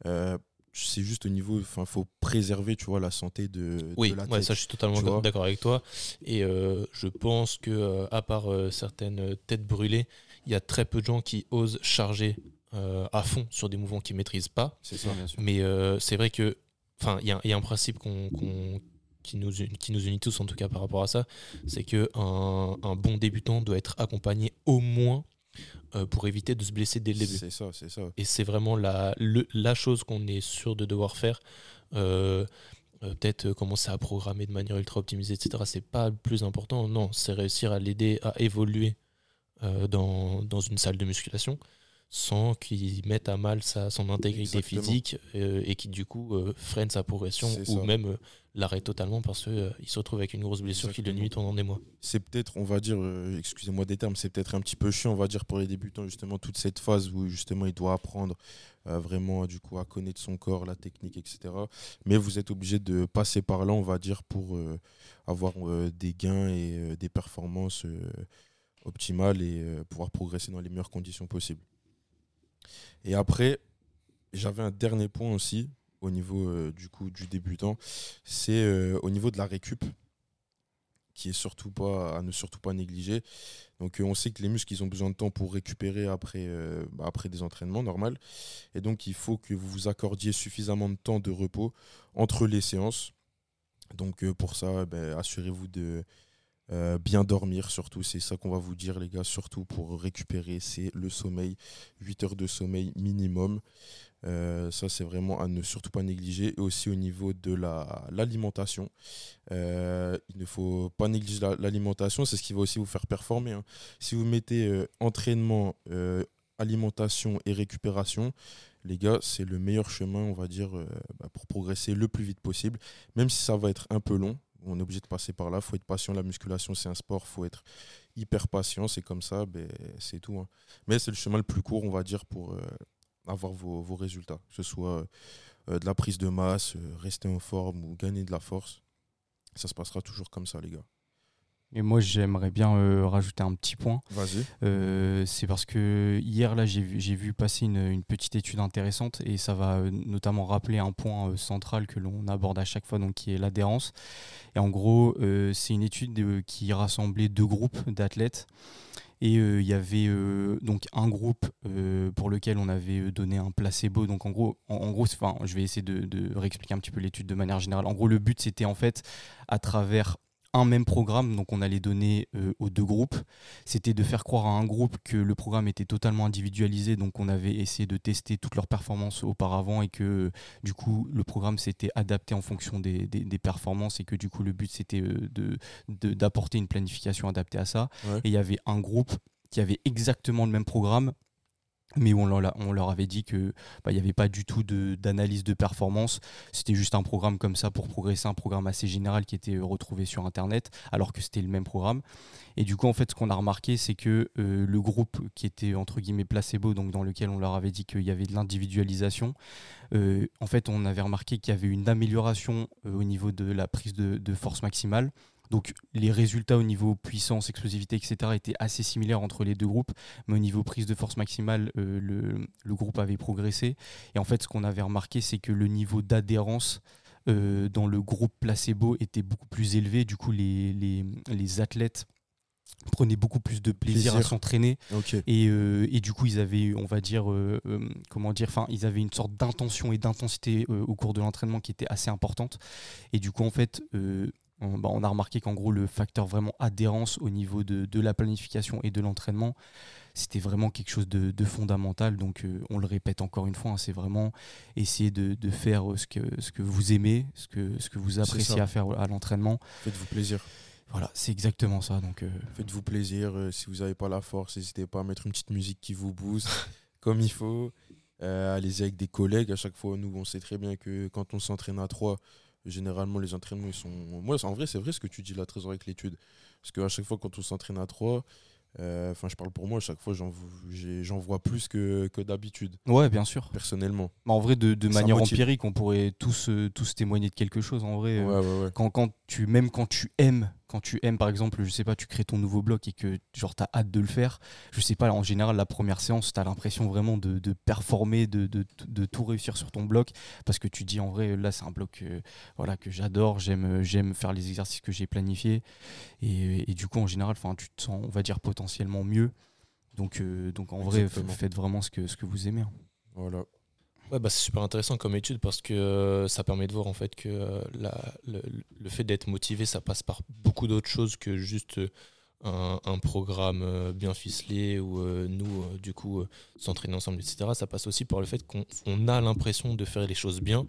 euh, c'est juste au niveau. Enfin, faut préserver, tu vois, la santé de, Oui, de la ouais, tête. ça je suis totalement d'accord avec toi. Et euh, je pense que à part euh, certaines têtes brûlées, il y a très peu de gens qui osent charger euh, à fond sur des mouvements qu'ils maîtrisent pas. C'est ça. bien sûr. Mais euh, c'est vrai que, enfin, il y, a- il y a un principe qu'on, qu'on- qui, nous, uni- qui nous unit tous en tout cas par rapport à ça, c'est que un, bon débutant doit être accompagné au moins euh, pour éviter de se blesser dès le début. C'est ça, c'est ça. Et c'est vraiment la, le- la chose qu'on est sûr de devoir faire. Euh, Peut-être euh, commencer à programmer de manière ultra optimisée, etc. C'est pas le plus important. Non, c'est réussir à l'aider à évoluer euh, dans, dans une salle de musculation sans qu'il mette à mal sa, son intégrité Exactement. physique euh, et qui du coup euh, freine sa progression ou ça. même euh, l'arrête totalement parce qu'il se retrouve avec une grosse blessure qui le nuit pendant des mois. c'est peut-être, on va dire, euh, excusez-moi des termes, c'est peut-être un petit peu chiant, on va dire, pour les débutants, justement, toute cette phase où, justement, il doit apprendre euh, vraiment, du coup, à connaître son corps, la technique, etc. Mais vous êtes obligé de passer par là, on va dire, pour euh, avoir euh, des gains et euh, des performances euh, optimales et euh, pouvoir progresser dans les meilleures conditions possibles. Et après, j'avais un dernier point aussi, au niveau, euh, du coup, du débutant, c'est euh, au niveau de la récup qui est surtout pas à ne surtout pas négliger. Donc euh, on sait que les muscles ils ont besoin de temps pour récupérer après bah, après des entraînements normal et donc il faut que vous vous accordiez suffisamment de temps de repos entre les séances. Donc pour ça ben, assurez-vous de Euh, bien dormir surtout, c'est ça qu'on va vous dire les gars, surtout pour récupérer, c'est le sommeil, 8 heures de sommeil minimum. Euh, ça c'est vraiment à ne surtout pas négliger. Et aussi au niveau de l'alimentation, euh, il ne faut pas négliger l'alimentation, c'est ce qui va aussi vous faire performer. Hein. Si vous mettez entraînement, alimentation et récupération, les gars, c'est le meilleur chemin, on va dire, bah, pour progresser le plus vite possible, même si ça va être un peu long on est obligé de passer par là. Il faut être patient. La musculation, c'est un sport. Il faut être hyper patient. C'est comme ça. Ben, c'est tout. Hein. Mais c'est le chemin le plus court, on va dire, pour euh, avoir vos, résultats. Que ce soit euh, de la prise de masse, euh, rester en forme ou gagner de la force. Ça se passera toujours comme ça, les gars. Et moi, j'aimerais bien euh, rajouter un petit point. Vas-y. Euh, c'est parce que hier, là, j'ai vu, passer une, petite étude intéressante et ça va euh, notamment rappeler un point central que l'on aborde à chaque fois, donc qui est l'adhérence. Et en gros, c'est une étude qui rassemblait deux groupes d'athlètes. Et il y avait donc un groupe pour lequel on avait donné un placebo. Donc en gros, en, gros enfin, je vais essayer de, de réexpliquer un petit peu l'étude de manière générale. En gros, le but, c'était en fait, à travers un même programme, donc on allait donner euh, aux deux groupes. C'était de faire croire à un groupe que le programme était totalement individualisé, donc on avait essayé de tester toutes leurs performances auparavant et que du coup le programme s'était adapté en fonction des, performances et que du coup le but c'était euh, d'apporter une planification adaptée à ça. Et il y avait un groupe qui avait exactement le même programme mais on leur, avait dit que bah, n'y avait pas du tout d'analyse de, performance. C'était juste un programme comme ça pour progresser, un programme assez général qui était euh, retrouvé sur Internet, alors que c'était le même programme. Et du coup, en fait, ce qu'on a remarqué, c'est que euh, le groupe qui était entre guillemets placebo, donc dans lequel on leur avait dit qu'il y avait de l'individualisation, euh, en fait, on avait remarqué qu'il y avait une amélioration au niveau de la prise de force maximale donc les résultats au niveau puissance, explosivité, etc. étaient assez similaires entre les deux groupes, mais au niveau prise de force maximale, euh, le, groupe avait progressé. Et en fait, ce qu'on avait remarqué, c'est que le niveau d'adhérence euh, dans le groupe placebo était beaucoup plus élevé. Du coup, les, les, athlètes prenaient beaucoup plus de plaisir, à s'entraîner et, euh, et, du coup ils avaient on va dire comment dire enfin ils avaient une sorte d'intention et d'intensité au cours de l'entraînement qui était assez importante et du coup en fait bah, on, a remarqué qu'en gros, le facteur vraiment adhérence au niveau de, la planification et de l'entraînement, c'était vraiment quelque chose de, fondamental. Donc, euh, on le répète encore une fois, hein, c'est vraiment essayer de, faire ce que, ce que vous aimez, ce que, ce que vous appréciez à faire à l'entraînement. Faites-vous plaisir. Voilà, c'est exactement ça. Donc, euh, Faites-vous plaisir. Euh, si vous n'avez pas la force, n'hésitez pas à mettre une petite musique qui vous booste comme il faut. Allez-y avec des collègues. À chaque fois, nous, on sait très bien que quand on s'entraîne à trois, généralement les entraînements ils sont moi en vrai c'est vrai ce que tu dis là très avec l'étude. Parce qu'à chaque fois quand on s'entraîne à trois euh, enfin je parle pour moi à chaque fois j'en vois plus que, que d'habitude. Ouais bien sûr. Personnellement. En vrai de, de manière empirique on pourrait tous euh, tous témoigner de quelque chose en vrai euh, quand, quand tu même quand tu aimes quand tu aimes par exemple, je sais pas, tu crées ton nouveau bloc et que genre as hâte de le faire, je sais pas, en général la première séance, tu as l'impression vraiment de, performer, de, de, tout réussir sur ton bloc parce que tu dis en vrai là c'est un bloc euh, voilà que j'adore, j'aime j'aime faire les exercices que j'ai planifiés et, du coup en général, tu te sens on va dire potentiellement mieux. Donc euh, donc en vrai, faites vraiment ce que ce que vous aimez. Hein. Voilà. Ouais, bah, c'est super intéressant comme étude parce que euh, ça permet de voir en fait que euh, le, fait d'être motivé, ça passe par beaucoup d'autres choses que juste euh, un, programme bien ficelé ou nous, du coup, s'entraîner ensemble, etc. Ça passe aussi par le fait qu'on a l'impression de faire les choses bien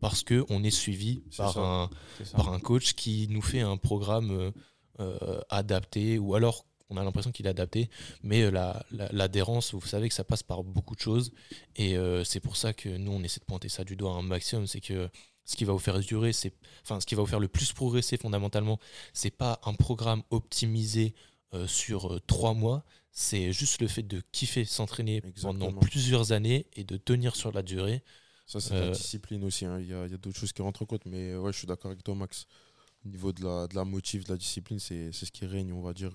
parce qu'on est suivi par un, par un coach qui nous fait un programme adapté ou alors on a l'impression qu'il est adapté, mais euh, l'adhérence, vous savez que ça passe par beaucoup de choses, et euh, c'est pour ça que nous, on essaie de pointer ça du doigt un maximum, c'est que ce qui va vous faire durer, c'est, enfin, ce qui va vous faire le plus progresser fondamentalement, c'est pas un programme optimisé euh, sur trois mois, c'est juste le fait de kiffer s'entraîner pendant plusieurs années et de tenir sur la durée. Ça, c'est la discipline aussi. Hein. Il y a, d'autres choses qui rentrent en compte, mais ouais, je suis d'accord avec toi, Max. Au niveau de la, de la motive, de la discipline, c'est ce qui règne, on va dire,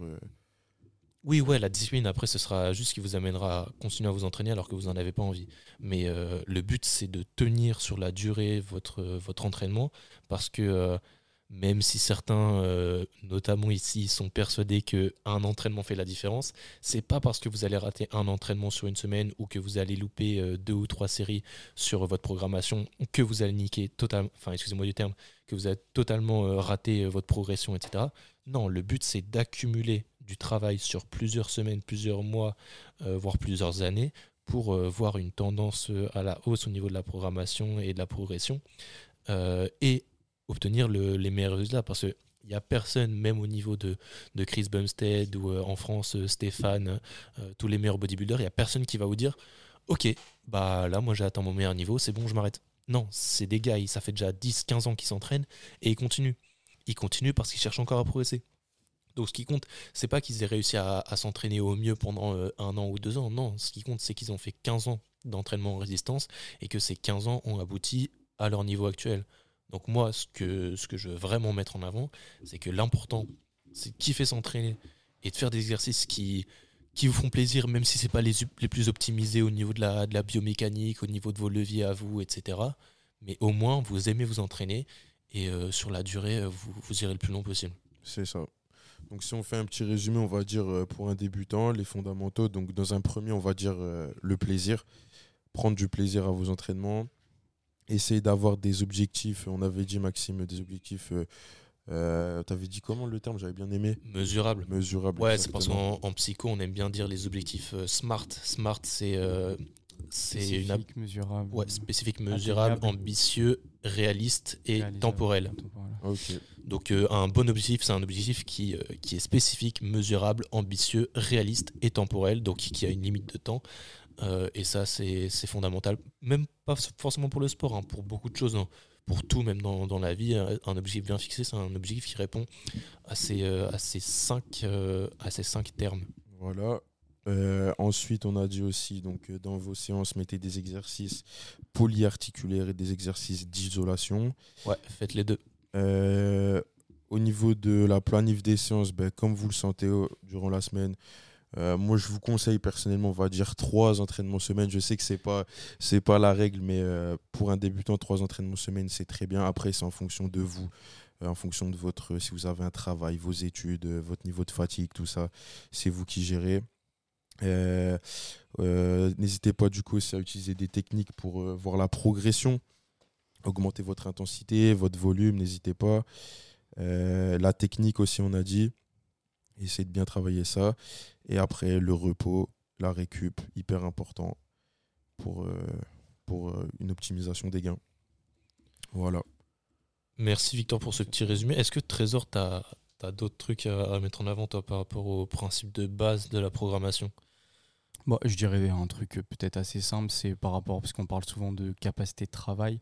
oui, ouais, la discipline, après, ce sera juste ce qui vous amènera à continuer à vous entraîner alors que vous n'en avez pas envie. Mais euh, le but, c'est de tenir sur la durée votre, votre entraînement parce que euh, même si certains, euh, notamment ici, sont persuadés qu'un entraînement fait la différence, c'est pas parce que vous allez rater un entraînement sur une semaine ou que vous allez louper deux ou trois séries sur votre programmation que vous allez niquer totalement, enfin excusez-moi du terme, que vous allez totalement euh, rater votre progression, etc. Non, le but c'est d'accumuler du travail sur plusieurs semaines, plusieurs mois, voire plusieurs années pour voir une tendance à la hausse au niveau de la programmation et de la progression. et obtenir les meilleurs résultats parce qu'il n'y a personne, même au niveau de, de Chris Bumstead ou euh, en France euh, Stéphane, euh, tous les meilleurs bodybuilders, il n'y a personne qui va vous dire Ok, bah là, moi j'ai atteint mon meilleur niveau, c'est bon, je m'arrête. Non, c'est des gars, ça fait déjà 10-15 ans qu'ils s'entraînent et ils continuent. Ils continuent parce qu'ils cherchent encore à progresser. Ce qui compte, c'est pas qu'ils aient réussi à, s'entraîner au mieux pendant un an ou deux ans. Non, ce qui compte, c'est qu'ils ont fait 15 ans d'entraînement en résistance et que ces 15 ans ont abouti à leur niveau actuel. Donc moi, ce que, ce que je veux vraiment mettre en avant, c'est que l'important, c'est de kiffer s'entraîner et de faire des exercices qui, vous font plaisir, même si ce n'est pas les, plus optimisés au niveau de la, biomécanique, au niveau de vos leviers à vous, etc. Mais au moins, vous aimez vous entraîner et euh, sur la durée, vous, vous irez le plus long possible. C'est ça. Donc si on fait un petit résumé, on va dire euh, pour un débutant, les fondamentaux. Donc dans un premier, on va dire euh, le plaisir. Prendre du plaisir à vos entraînements essayer d'avoir des objectifs. On avait dit, Maxime, des objectifs. Euh, euh tu avais dit comment le terme? J'avais bien aimé. Mesurable. Mesurable. Ouais, c'est parce qu'en psycho, on aime bien dire les objectifs SMART. SMART, c'est. Euh, c'est une mesurable. Ouais, spécifique, mesurable, ambitieux, réaliste et temporel. Donc un bon objectif, c'est un objectif qui, qui est spécifique, mesurable, ambitieux, réaliste et temporel, donc qui a une limite de temps. Euh, et ça, c'est fondamental. Même pas forcément pour le sport, hein, pour beaucoup de choses. Hein. Pour tout, même dans, dans, la vie, un objectif bien fixé, c'est un objectif qui répond à ces, euh, à ces, cinq, euh, à ces cinq termes. Voilà. Ensuite, on a dit aussi, donc, dans vos séances, mettez des exercices polyarticulaires et des exercices d'isolation. Ouais, faites les deux. au niveau de la planif des séances, ben, comme vous le sentez durant la semaine, euh, moi, je vous conseille personnellement, on va dire trois entraînements semaine. Je sais que c'est pas c'est pas la règle, mais euh, pour un débutant, trois entraînements semaine, c'est très bien. Après, c'est en fonction de vous, euh, en fonction de votre, si vous avez un travail, vos études, votre niveau de fatigue, tout ça, c'est vous qui gérez. N'hésitez pas du coup aussi à utiliser des techniques pour voir la progression, augmenter votre intensité, votre volume. N'hésitez pas. la technique aussi, on a dit. Essayez de bien travailler ça. Et après, le repos, la récup, hyper important pour, euh, euh, une optimisation des gains. Voilà. Merci Victor pour ce petit résumé. Est-ce que Trésor, tu as, d'autres trucs à, mettre en avant toi, par rapport au principe de base de la programmation? Bon, je dirais un truc peut-être assez simple, c'est par rapport, parce qu'on parle souvent de capacité de travail,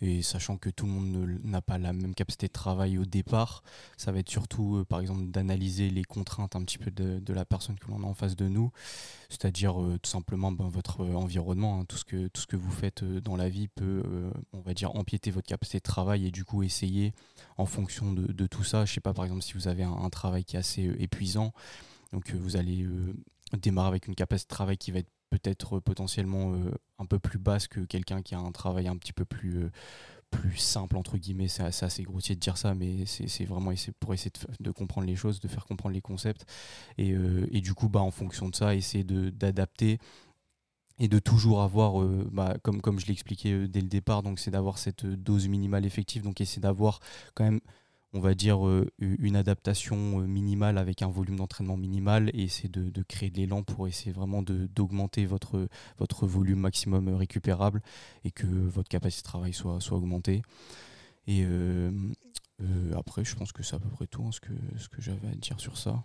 et sachant que tout le monde n'a pas la même capacité de travail au départ, ça va être surtout, euh, par exemple, d'analyser les contraintes un petit peu de, la personne que l'on a en face de nous, c'est-à-dire euh, tout simplement ben, votre euh, environnement, hein. tout, ce que, tout ce que vous faites dans la vie peut, on va dire, empiéter votre capacité de travail et du coup essayer, en fonction de, tout ça, je sais pas, par exemple, si vous avez un travail qui est assez épuisant, donc vous allez démarrer avec une capacité de travail qui va être peut-être potentiellement euh, un peu plus basse que quelqu'un qui a un travail un petit peu plus, euh, plus simple, entre guillemets. C'est assez, grossier de dire ça, mais c'est vraiment pour essayer de, comprendre les choses, de faire comprendre les concepts. Et, euh, et du coup, bah, en fonction de ça, essayer d'adapter et de toujours avoir, bah, comme, comme je l'ai expliqué dès le départ, donc c'est d'avoir cette dose minimale effective, donc essayer d'avoir quand même on va dire, euh, une adaptation euh, minimale avec un volume d'entraînement minimal et essayer de, créer de l'élan pour essayer vraiment d'augmenter votre, votre volume maximum récupérable et que votre capacité de travail soit, soit augmentée. Et euh, après, je pense que c'est à peu près tout hein, ce que, ce que j'avais à dire sur ça.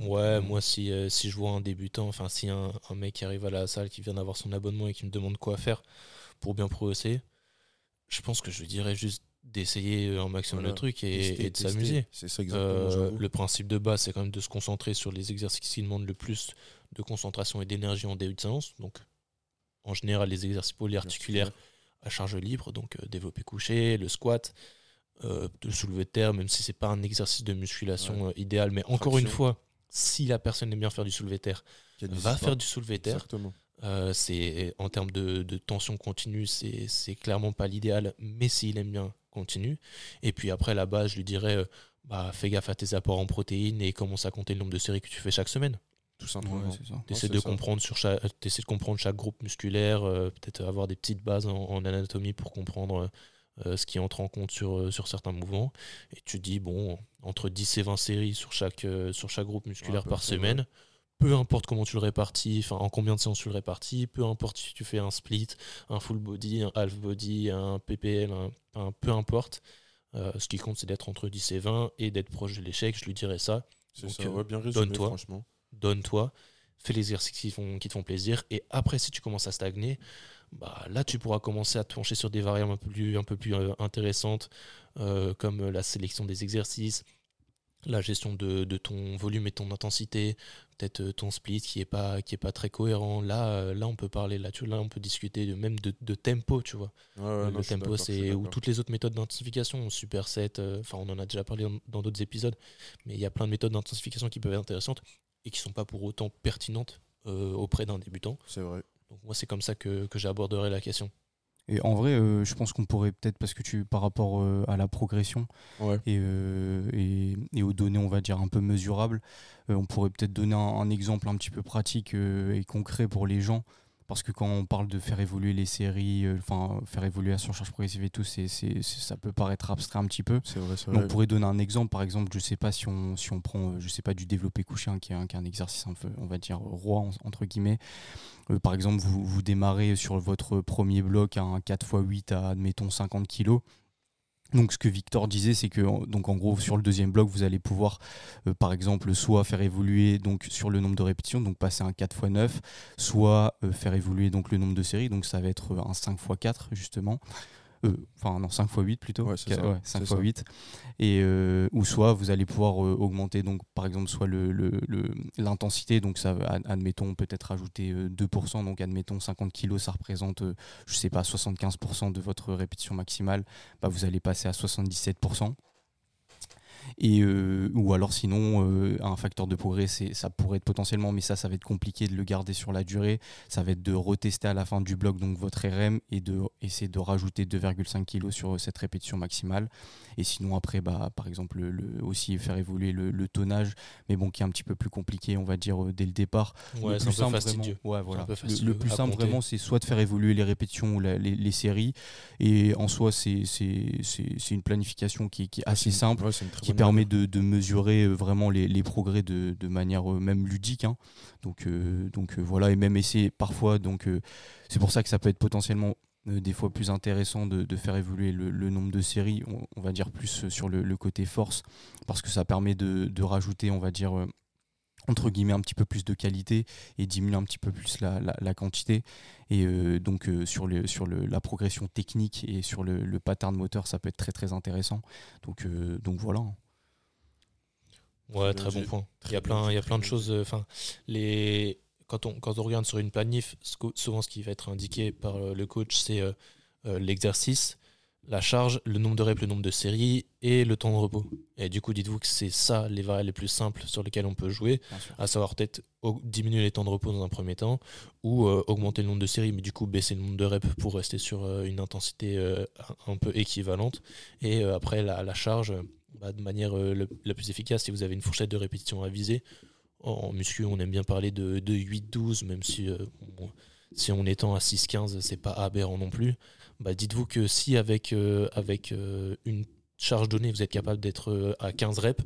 ouais, moi, si, si je vois un débutant, enfin, si un, mec arrive à la salle, qui vient d'avoir son abonnement et qui me demande quoi faire pour bien progresser, je pense que je dirais juste d'essayer un maximum de trucs et, de s'amuser. C'est ça exactement. Euh, le principe de base, c'est quand même de se concentrer sur les exercices qui demandent le plus de concentration et d'énergie en début de séance. Donc, en général, les exercices polyarticulaires à charge libre, donc euh, développer couché, le squat, euh, le soulever de terre, même si c'est pas un exercice de musculation euh, idéal. Mais encore une fois, si la personne aime bien faire du soulevé de terre, va faire du soulevé de terre. Exactement. c'est en termes de, de tension continue, c'est clairement pas l'idéal. Mais s'il aime bien continue. Et puis après, la base, je lui dirais, euh, bah, fais gaffe à tes apports en protéines et commence à compter le nombre de séries que tu fais chaque semaine. Tout simplement. Ouais, c'est ça. T'essaies c'est de ça. comprendre sur chaque, t'essaies de comprendre chaque groupe musculaire, euh, peut-être avoir des petites bases en, en anatomie pour comprendre euh, ce qui entre en compte sur, sur certains mouvements. Et tu dis, bon, entre 10 et 20 séries sur chaque, euh, sur chaque groupe musculaire par semaine. Peu importe comment tu le répartis, enfin en combien de séances tu le répartis, peu importe si tu fais un split, un full body, un half body, un PPL, un, un- peu importe. Euh, ce qui compte, c'est d'être entre 10 et 20 et d'être proche de l'échec. Je lui dirais ça C'est ça, euh, ouais, bien résumé, donne-toi. franchement. donne-toi, fais les exercices qui, font, qui te font plaisir. Et après, si tu commences à stagner, bah, là, tu pourras commencer à te pencher sur des variables un peu plus, un peu plus euh, intéressantes, euh, comme la sélection des exercices, la gestion de, de ton volume et ton intensité, peut-être euh, ton split qui est pas, qui est pas très cohérent. Là, euh, là, on peut parler là-dessus, là, on peut discuter de, même de, de tempo, tu vois. Ouais, ouais, non, le tempo, c'est ou toutes les autres méthodes d'intensification, superset, euh, enfin on en a déjà parlé dans- d'autres épisodes, mais il y a plein de méthodes d'intensification qui peuvent être intéressantes et qui sont pas pour autant pertinentes euh, auprès d'un débutant. C'est vrai. Donc moi c'est comme ça que, que j'aborderai la question. Et en vrai, euh, je pense qu'on pourrait peut-être, parce que tu, par rapport euh, à la progression Ouais. et, euh, et, et aux données, on va dire, un peu mesurables, on pourrait peut-être donner un, un exemple un petit peu pratique et concret pour les gens. Parce que quand on parle de faire évoluer les séries, euh, enfin faire évoluer la surcharge progressive et tout, c'est, ça peut paraître abstrait un petit peu. C'est vrai, vrai. on pourrait donner un exemple, par exemple, je sais pas si on, si on prend, euh, je sais pas, du développé couché, hein, qui, est un, qui est un exercice un peu, on va dire, roi, en- entre guillemets. Euh, par exemple, vous, vous démarrez sur votre premier bloc à un 4x8 à, admettons, 50 kg. Donc, ce que Victor disait, c'est que, donc, en gros, sur le deuxième bloc, vous allez pouvoir, euh, par exemple, soit faire évoluer donc, sur le nombre de répétitions, donc passer un 4x9, soit euh, faire évoluer donc, le nombre de séries, donc ça va être un 5x4, justement. Euh, Enfin, non, 5x8 plutôt. Ouais, c'est Qua- ça, ouais, c'est 5x8. Et, euh, ou soit vous allez pouvoir euh, augmenter, donc, par exemple, soit le- le- le- l'intensité, donc ça, admettons, peut-être rajouter euh, 2%, donc admettons 50 kg, ça représente, euh, je sais pas, 75% de votre répétition maximale, bah, vous allez passer à 77%. Et, euh, ou alors sinon, euh, un facteur de progrès, c'est, ça pourrait être potentiellement, mais ça, ça va être compliqué de le garder sur la durée. Ça va être de retester à la fin du bloc donc votre RM et de essayer de rajouter 2,5 kg sur cette répétition maximale. Et sinon après, bah, par exemple, le, le- aussi faire évoluer le, le tonnage, mais bon, qui est un petit peu plus compliqué, on va dire, euh, dès le départ. Ouais, le plus simple vraiment, ouais, voilà. Le- plus simple compter. vraiment, c'est soit de faire évoluer les répétitions ou les, les séries. Et en soi, c'est, une planification qui, est- qui est assez simple Ouais, qui permet de, de mesurer euh, vraiment les, les progrès de, de manière euh, même ludique. hein. Donc, euh, donc voilà, et même essayer parfois, donc c'est pour ça que ça peut être potentiellement des fois plus intéressant de, de faire évoluer le, nombre de séries, on, va dire plus sur le, côté force, parce que ça permet de, rajouter, on va dire, entre guillemets, un petit peu plus de qualité et diminuer un petit peu plus la, la- quantité. Et donc sur, le, sur le, la progression technique et sur le, le pattern moteur, ça peut être très très intéressant. Donc, donc voilà. Ouais, Très bon point. Très Il y a plein, il y a plein de choses. Enfin, les quand on quand on regarde sur une planif, souvent ce qui va être indiqué par euh, le coach, c'est euh, euh, l'exercice, la charge, le nombre de reps, le nombre de séries et le temps de repos. Et du coup, dites-vous que c'est ça les variables les plus simples sur lesquelles on peut jouer, à savoir peut-être diminuer les temps de repos dans un premier temps ou euh, augmenter le nombre de séries, mais du coup baisser le nombre de reps pour rester sur euh, une intensité un peu équivalente. Et après la, la charge, bah, de manière euh, le- la plus efficace, si vous avez une fourchette de répétition à viser. En, en muscu, on aime bien parler de, de 8-12, même si, euh, bon, si on étend à 6-15, c'est pas aberrant non plus. Bah, Dites-vous que si avec, euh, avec euh, une charge donnée, vous êtes capable d'être à 15 reps,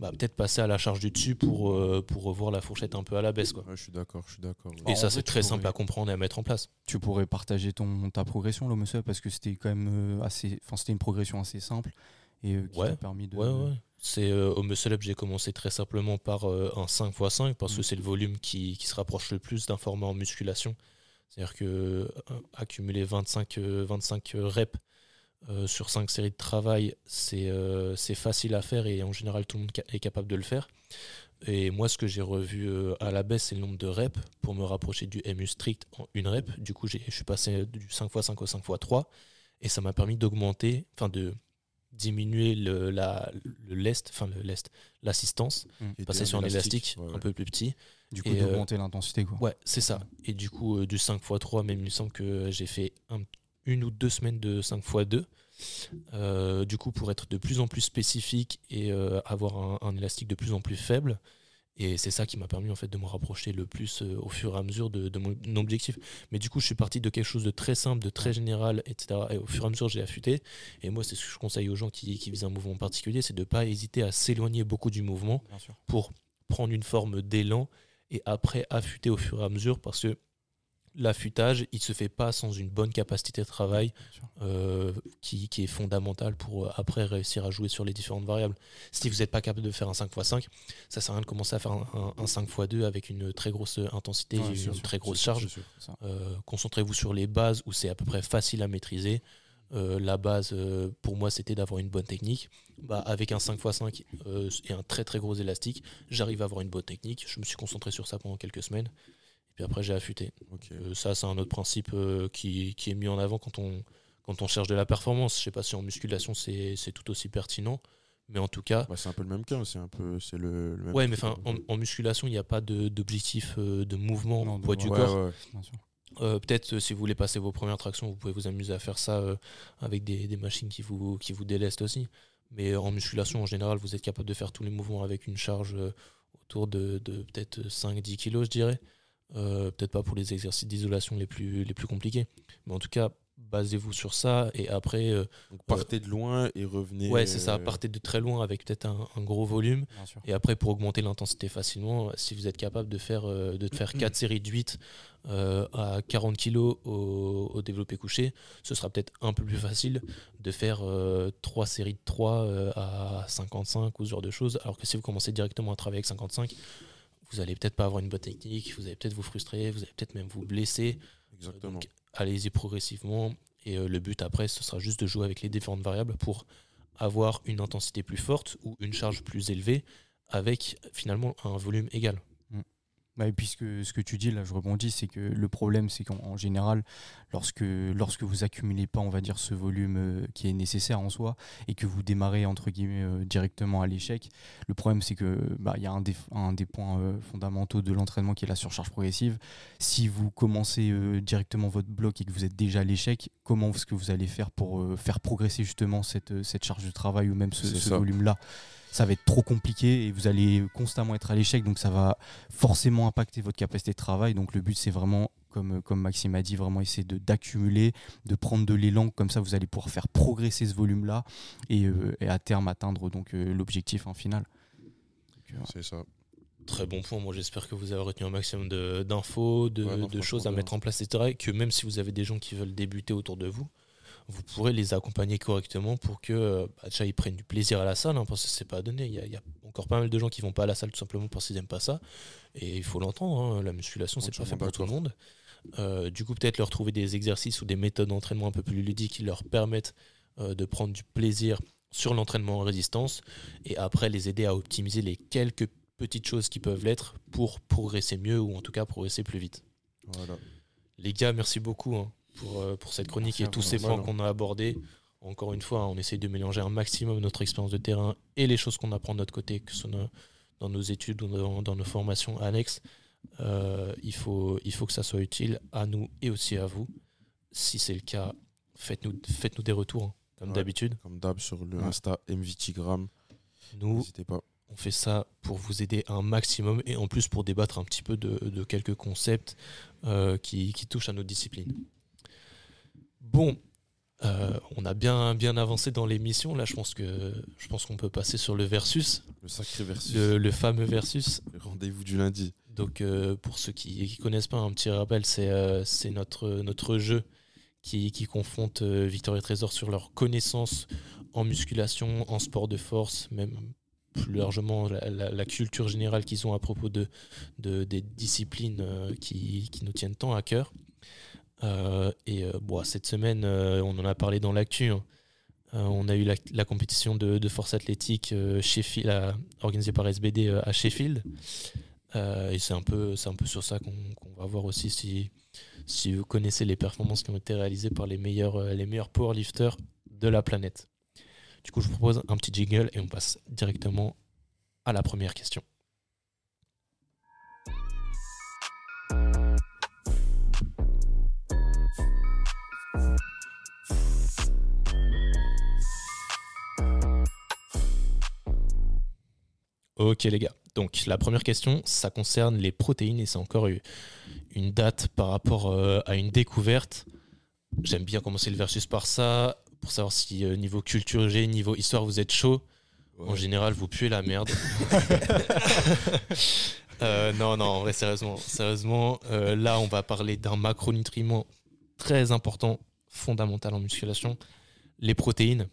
bah, peut-être passer à la charge du dessus pour, euh, pour revoir la fourchette un peu à la baisse. Quoi. Ouais, je suis d'accord, je suis d'accord. ouais. Et ça, c'est très pourrais- simple à comprendre et à mettre en place. tu pourrais partager ton, ta progression, l'homme parce que c'était quand même assez. Enfin, c'était une progression assez simple et euh, qui Ouais, t'a permis de. Ouais, ouais. C'est euh, au muscle up, j'ai commencé très simplement par euh, un 5x5 parce que Mm. c'est le volume qui, qui se rapproche le plus d'un format en musculation. C'est-à-dire que euh, accumuler 25, euh, 25 reps sur 5 séries de travail, c'est facile à faire et en général tout le monde est capable de le faire. Et moi, ce que j'ai revu à la baisse, c'est le nombre de reps pour me rapprocher du MU strict en une rep. Du coup, j'ai- je suis passé du 5x5 au 5x3 et ça m'a permis d'augmenter, enfin de diminuer le, la, le lest, enfin le lest, l'assistance, Et passer sur un élastique ouais, un peu plus petit. Du coup, Et, euh, d'augmenter l'intensité, quoi. Ouais, c'est ça. Et du coup, euh, du 5x3, même il me semble que j'ai fait un- une ou deux semaines de 5x2. Euh, du coup, pour être de plus en plus spécifique et euh, avoir un, élastique de plus en plus faible. Et c'est ça qui m'a permis en fait de me rapprocher le plus euh, au fur et à mesure de, mon objectif. Mais du coup, je suis parti de quelque chose de très simple, de très général, etc. Et au fur et à mesure, j'ai affûté. Et moi, c'est ce que je conseille aux gens qui, qui visent un mouvement particulier, c'est de ne pas hésiter à s'éloigner beaucoup du mouvement pour prendre une forme d'élan et après affûter au fur et à mesure parce que l'affûtage, il se fait pas sans une bonne capacité de travail euh, qui, est fondamentale pour euh, après réussir à jouer sur les différentes variables. Si vous n'êtes pas capable de faire un 5x5, ça sert à rien de commencer à faire un, 5x2 avec une très grosse intensité, et une très grosse charge. Euh, concentrez-vous sur les bases où c'est à peu près facile à maîtriser. la base, pour moi, c'était d'avoir une bonne technique. Bah, avec un 5x5 et un très très gros élastique, j'arrive à avoir une bonne technique. Je me suis concentré sur ça pendant quelques semaines. Puis après, j'ai affûté. Euh, ça, c'est un autre principe euh, qui, qui, est mis en avant quand on, quand on cherche de la performance. Je sais pas si en musculation, c'est tout aussi pertinent. Mais en tout cas. Bah, c'est un peu le même cas. C'est un peu, c'est le, même ouais, mais enfin, en, musculation, il n'y a pas d'objectif euh, de, mouvement, poids du corps. Peut-être si vous voulez passer vos premières tractions, vous pouvez vous amuser à faire ça avec des, des, machines qui vous, qui vous délestent aussi. Mais en musculation, en général, vous êtes capable de faire tous les mouvements avec une charge autour de, de peut-être 5-10 kg, je dirais. Euh, peut-être pas pour les exercices d'isolation les plus, les plus compliqués. Mais en tout cas, basez-vous sur ça et après. Euh, partez de loin et revenez. Ouais, c'est ça. Euh, partez de très loin avec peut-être un, gros volume. Et après, pour augmenter l'intensité facilement, si vous êtes capable de faire, de faire 4 séries de 8 à 40 kg au, développé couché, ce sera peut-être un peu plus facile de faire 3 séries de 3 à 55 ou ce genre de choses. Alors que si vous commencez directement à travailler avec 55, vous allez peut-être pas avoir une bonne technique, vous allez peut-être vous frustrer, vous allez peut-être même vous blesser. Exactement. allez-y progressivement. Et euh, le but après, ce sera juste de jouer avec les différentes variables pour avoir une intensité plus forte ou une charge plus élevée avec finalement un volume égal. Bah, et puis ce que, tu dis, là je rebondis, c'est que le problème c'est qu'en général, lorsque, lorsque vous accumulez pas, on va dire, ce volume euh, qui est nécessaire en soi, et que vous démarrez entre guillemets euh, directement à l'échec, le problème c'est que bah, y a un des, un des points euh, fondamentaux de l'entraînement qui est la surcharge progressive. Si vous commencez directement votre bloc et que vous êtes déjà à l'échec, comment est-ce que vous allez faire pour faire progresser justement cette, cette charge de travail ou même ce volume-là? Ça va être trop compliqué et vous allez constamment être à l'échec, donc ça va forcément impacter votre capacité de travail. Donc le but, c'est vraiment, comme, comme Maxime a dit, vraiment essayer d'accumuler, de, prendre de l'élan, comme ça vous allez pouvoir faire progresser ce volume-là et, euh, à terme atteindre donc euh, l'objectif en final. Euh, c'est ça. Très bon point. Moi, j'espère que vous avez retenu un maximum d'infos, de, de choses à mettre en place, etc. Et que même si vous avez des gens qui veulent débuter autour de vous, vous pourrez les accompagner correctement pour que euh, bah, déjà ils prennent du plaisir à la salle, hein, parce que c'est pas donné. Il y, a, encore pas mal de gens qui vont pas à la salle tout simplement parce qu'ils n'aiment pas ça. Et il faut l'entendre, hein, la musculation, c'est pas fait pour tout le monde. Euh, du coup, peut-être leur trouver des exercices ou des méthodes d'entraînement un peu plus ludiques qui leur permettent euh, de prendre du plaisir sur l'entraînement en résistance et après les aider à optimiser les quelques petites choses qui peuvent l'être pour progresser mieux ou en tout cas progresser plus vite. Les gars, merci beaucoup. Hein pour, euh, pour cette chronique et tous ces points qu'on a abordés. Encore une fois, on essaye de mélanger un maximum notre expérience de terrain et les choses qu'on apprend de notre côté, que ce soit dans nos études ou dans, nos formations annexes. Euh, il, faut, il faut que ça soit utile à nous et aussi à vous. Si c'est le cas, faites-nous faites -nous des retours, hein, comme d'habitude. Comme d'hab sur le Insta MVTgram. Nous, pas. On fait ça pour vous aider un maximum et en plus pour débattre un petit peu de, de quelques concepts euh, qui, qui touchent à nos disciplines. Bon, euh, on a bien, bien avancé dans l'émission. Là, je pense que je pense qu'on peut passer sur le versus. Le sacré versus. Le, fameux versus. Le rendez-vous du lundi. Donc, euh, pour ceux qui ne connaissent pas, un petit rappel, c'est euh, notre, notre jeu qui, qui confronte Victor et Trésor sur leur connaissance en musculation, en sport de force, même plus largement la, culture générale qu'ils ont à propos de, de des disciplines qui, qui nous tiennent tant à cœur. Euh, et euh, bon, cette semaine, euh, on en a parlé dans l'actu. Hein. on a eu la, compétition de, force athlétique Sheffield, organisée par SBD à Sheffield. et c'est un, peu, un peu sur ça qu'on va voir aussi si, si vous connaissez les performances qui ont été réalisées par les meilleurs, les meilleurs powerlifters de la planète. Du coup, je vous propose un petit jingle et on passe directement à la première question. Ok les gars. Donc la première question, ça concerne les protéines et c'est encore une date par rapport euh, à une découverte. J'aime bien commencer le versus par ça, pour savoir si euh, niveau culture G, niveau histoire, vous êtes chaud. En général, vous puez la merde. Euh, non, non, en vrai, sérieusement, sérieusement là, on va parler d'un macronutriment très important, fondamental en musculation, les protéines.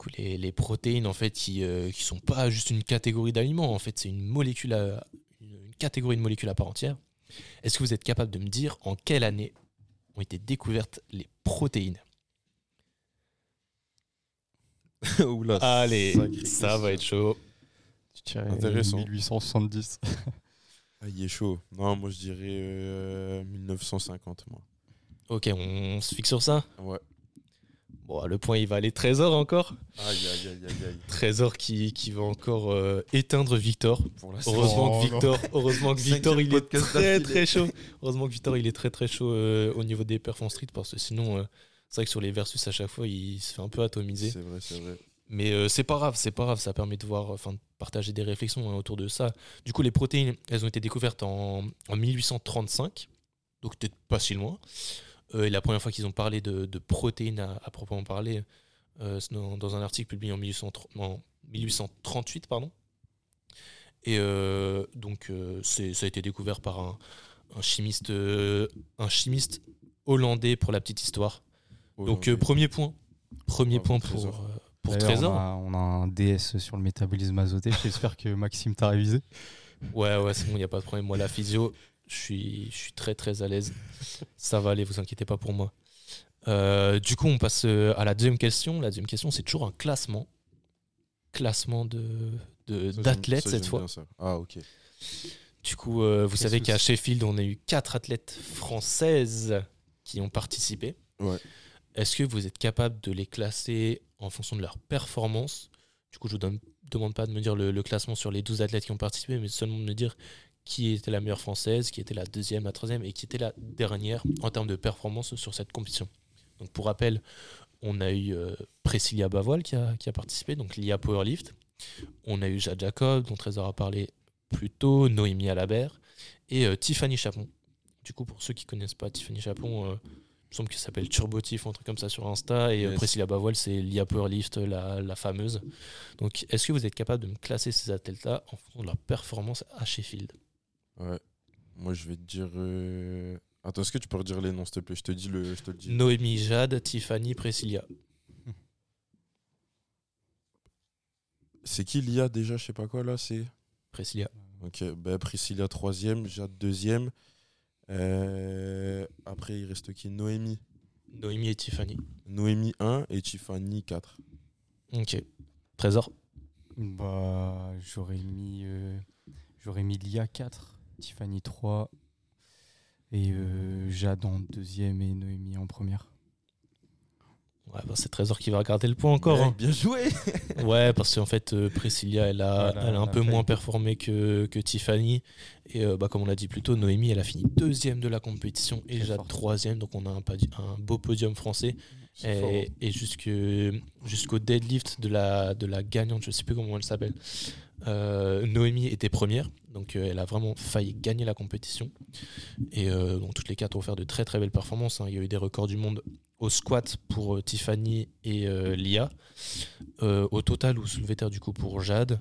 Coup, les, les protéines, en fait, qui, euh, qui sont pas juste une catégorie d'aliments, en fait, c'est une molécule, à- une, une catégorie de molécules à part entière. Est-ce que vous êtes capable de me dire en quelle année ont été découvertes les protéines? Oula, Allez, ça va être chaud. Intéressant. 1870. Ah, il est chaud. Non, moi je dirais euh, 1950, moi. Ok, on se fixe sur ça? Ouais. Bon, le point, il va aller Trésor encore. Aïe, aïe, aïe, aïe, aïe. Trésor qui, qui va encore euh, éteindre Victor. Pour Heureusement que Victor, heureusement que Victor, il est très très chaud. Heureusement que Victor, il est très très chaud euh, au niveau des perfs en street parce que sinon, euh, c'est vrai que sur les versus à chaque fois, il se fait un peu atomiser. C'est vrai, c'est vrai. Mais c'est pas grave, c'est pas grave, ça permet de voir, enfin, de partager des réflexions hein, autour de ça. Du coup, les protéines, elles ont été découvertes en, en 1835, donc peut-être pas si loin. Euh, et la première fois qu'ils ont parlé de, de protéines à, à proprement parler, euh, c'est dans, dans un article publié en, 1830 en 1838, pardon. Et euh, donc, euh, c'est- ça a été découvert par un, un chimiste, euh, un chimiste hollandais pour la petite histoire. Donc, euh, premier point, premier point pour, Trésor. euh, pour D'ailleurs, Trésor. On a, on a un DS sur le métabolisme azoté. J'espère que Maxime t'a révisé. Ouais, ouais, c'est bon, il n'y a pas de problème. Moi, la physio, je suis, je suis très, très à l'aise. Ça va aller, vous inquiétez pas pour moi. Euh, du coup, on passe euh, à la deuxième question. La deuxième question, c'est toujours un classement. Classement de, de- d'athlètes cette fois. bien ça. Ah, ok. Du coup, euh, vous savez qu'à Sheffield, on a eu quatre athlètes françaises qui ont participé. Ouais. Est-ce que vous êtes capable de les classer en fonction de leur performance? Du coup, je ne vous donne- demande pas de me dire le, le classement sur les 12 athlètes qui ont participé, mais seulement de me dire qui était la meilleure française, qui était la deuxième, la troisième et qui était la dernière en termes de performance sur cette compétition. Donc, pour rappel, on a eu euh, Priscilla Bavoil qui a, qui a participé, donc l'IA Powerlift. On a eu Jade Jacob, dont Trésor a parlé plus tôt, Noémie Alabert et euh, Tiffany Chapon. Du coup, pour ceux qui connaissent pas Tiffany Chapon, euh, il me semble qu'elle s'appelle Turbotif un truc comme ça sur Insta. Et euh, Yes. Priscilla Bavoil, c'est l'IA Powerlift, la, la fameuse. Donc, est-ce que vous êtes capable de me classer ces athlètes-là en fonction de leur performance à Sheffield? Ouais. Moi, je vais te dire. euh, Attends, est-ce que tu peux redire les noms, s'il te plaît? Je te dis le. Je te le dis. Noémie, Jade, Tiffany, Priscilla. C'est qui l'IA déjà? Je sais pas quoi là, c'est. Priscilla. Ok, ben Priscilla troisième, Jade deuxième. Euh, Après, il reste qui? Noémie. Noémie et Tiffany. Noémie 1 et Tiffany 4. Ok. Trésor Bah, j'aurais mis, euh, j'aurais mis Lia 4, Tiffany 3 et euh, Jade en deuxième et Noémie en première. Ouais, bah, c'est Trésor qui va regarder le point encore. hein. Bien joué Ouais, parce qu'en fait, euh, Priscilla, elle a, Voilà, elle a un peu moins performé que, que Tiffany. Et euh, bah, comme on l'a dit plus tôt, Noémie, elle a fini deuxième de la compétition et Jade troisième. Donc on a un, beau podium français. Et, et jusque- jusqu'au deadlift de la, de la gagnante, je sais plus comment elle s'appelle, euh, Noémie était première. Donc euh, elle a vraiment failli gagner la compétition. Et euh, donc toutes les quatre ont fait de très très belles performances. hein. Il y a eu des records du monde au squat pour Tiffany et Lia. Au total ou soulevé terre du coup pour Jade.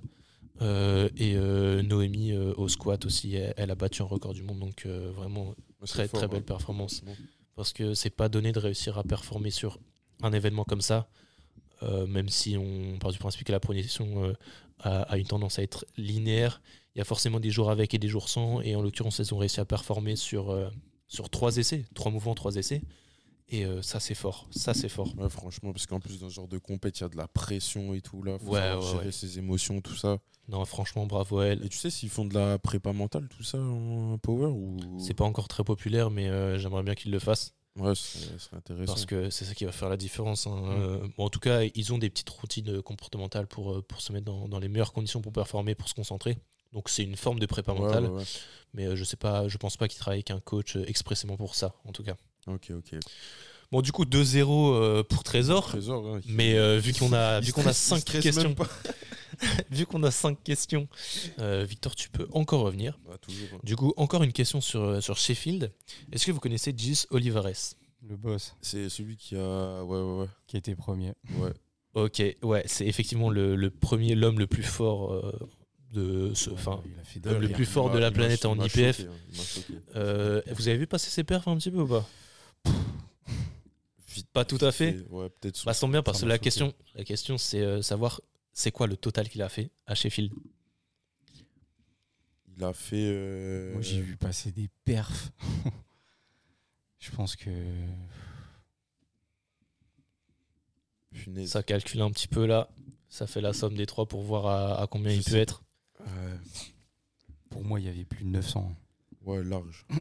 Et Noémie au squat aussi, elle, elle a battu un record du monde. Donc vraiment très très belle performance parce que c'est pas donné de réussir à performer sur un événement comme ça, euh, même si on part du principe que la progression euh, a, a une tendance à être linéaire. Il y a forcément des jours avec et des jours sans, et en l'occurrence, elles ont réussi à performer sur, euh, sur trois essais, trois mouvements, trois essais. Et euh, ça, c'est fort. Ça, c'est fort. Ouais, franchement, parce qu'en plus, dans ce genre de compète, il y a de la pression et tout là. Faut Ouais, gérer ses émotions, tout ça. Non, franchement, bravo à elle. Et tu sais s'ils font de la prépa mentale, tout ça en power ou. C'est pas encore très populaire, mais euh, j'aimerais bien qu'ils le fassent. Ouais, ce serait, ce serait intéressant. Parce que c'est ça qui va faire la différence. hein. Euh, bon, en tout cas, ils ont des petites routines euh, comportementales pour, euh, pour se mettre dans, dans les meilleures conditions pour performer, pour se concentrer. Donc c'est une forme de prépa mentale, ouais, ouais. mais euh, je sais pas, je pense pas qu'ils travaillent avec un coach euh, expressément pour ça, en tout cas. Ok, ok. Bon, du coup 2-0 euh, pour Trésor. Trésor, Mais euh, vu qu'on a, vu qu'on a stresse- il 5 stresse questions. vu qu'on a cinq questions, euh, Victor, tu peux encore revenir. Ah, toujours. hein. Du coup, encore une question sur, sur Sheffield. Est-ce que vous connaissez Gis Olivares? Le boss C'est celui qui a. Ouais, ouais, qui était premier. ouais. ouais. Ok, ouais, c'est effectivement le, le premier, l'homme le plus fort euh, de ce. Enfin, le des- plus fort de la planète en IPF. hein. Euh, vous avez vu passer ses perfs un petit peu ou pas? Pas tout à fait. Ouais, peut-être. Bah, ça tombe bien parce que la question, la question c'est euh, savoir c'est quoi le total qu'il a fait à Sheffield? Il a fait. euh, Moi, j'ai vu passer des perfs. Je pense que. Ça calcule un petit peu là. Ça fait la somme des trois pour voir à, à combien Je il peut être. Pour moi, il y avait plus de 900. ouais, large.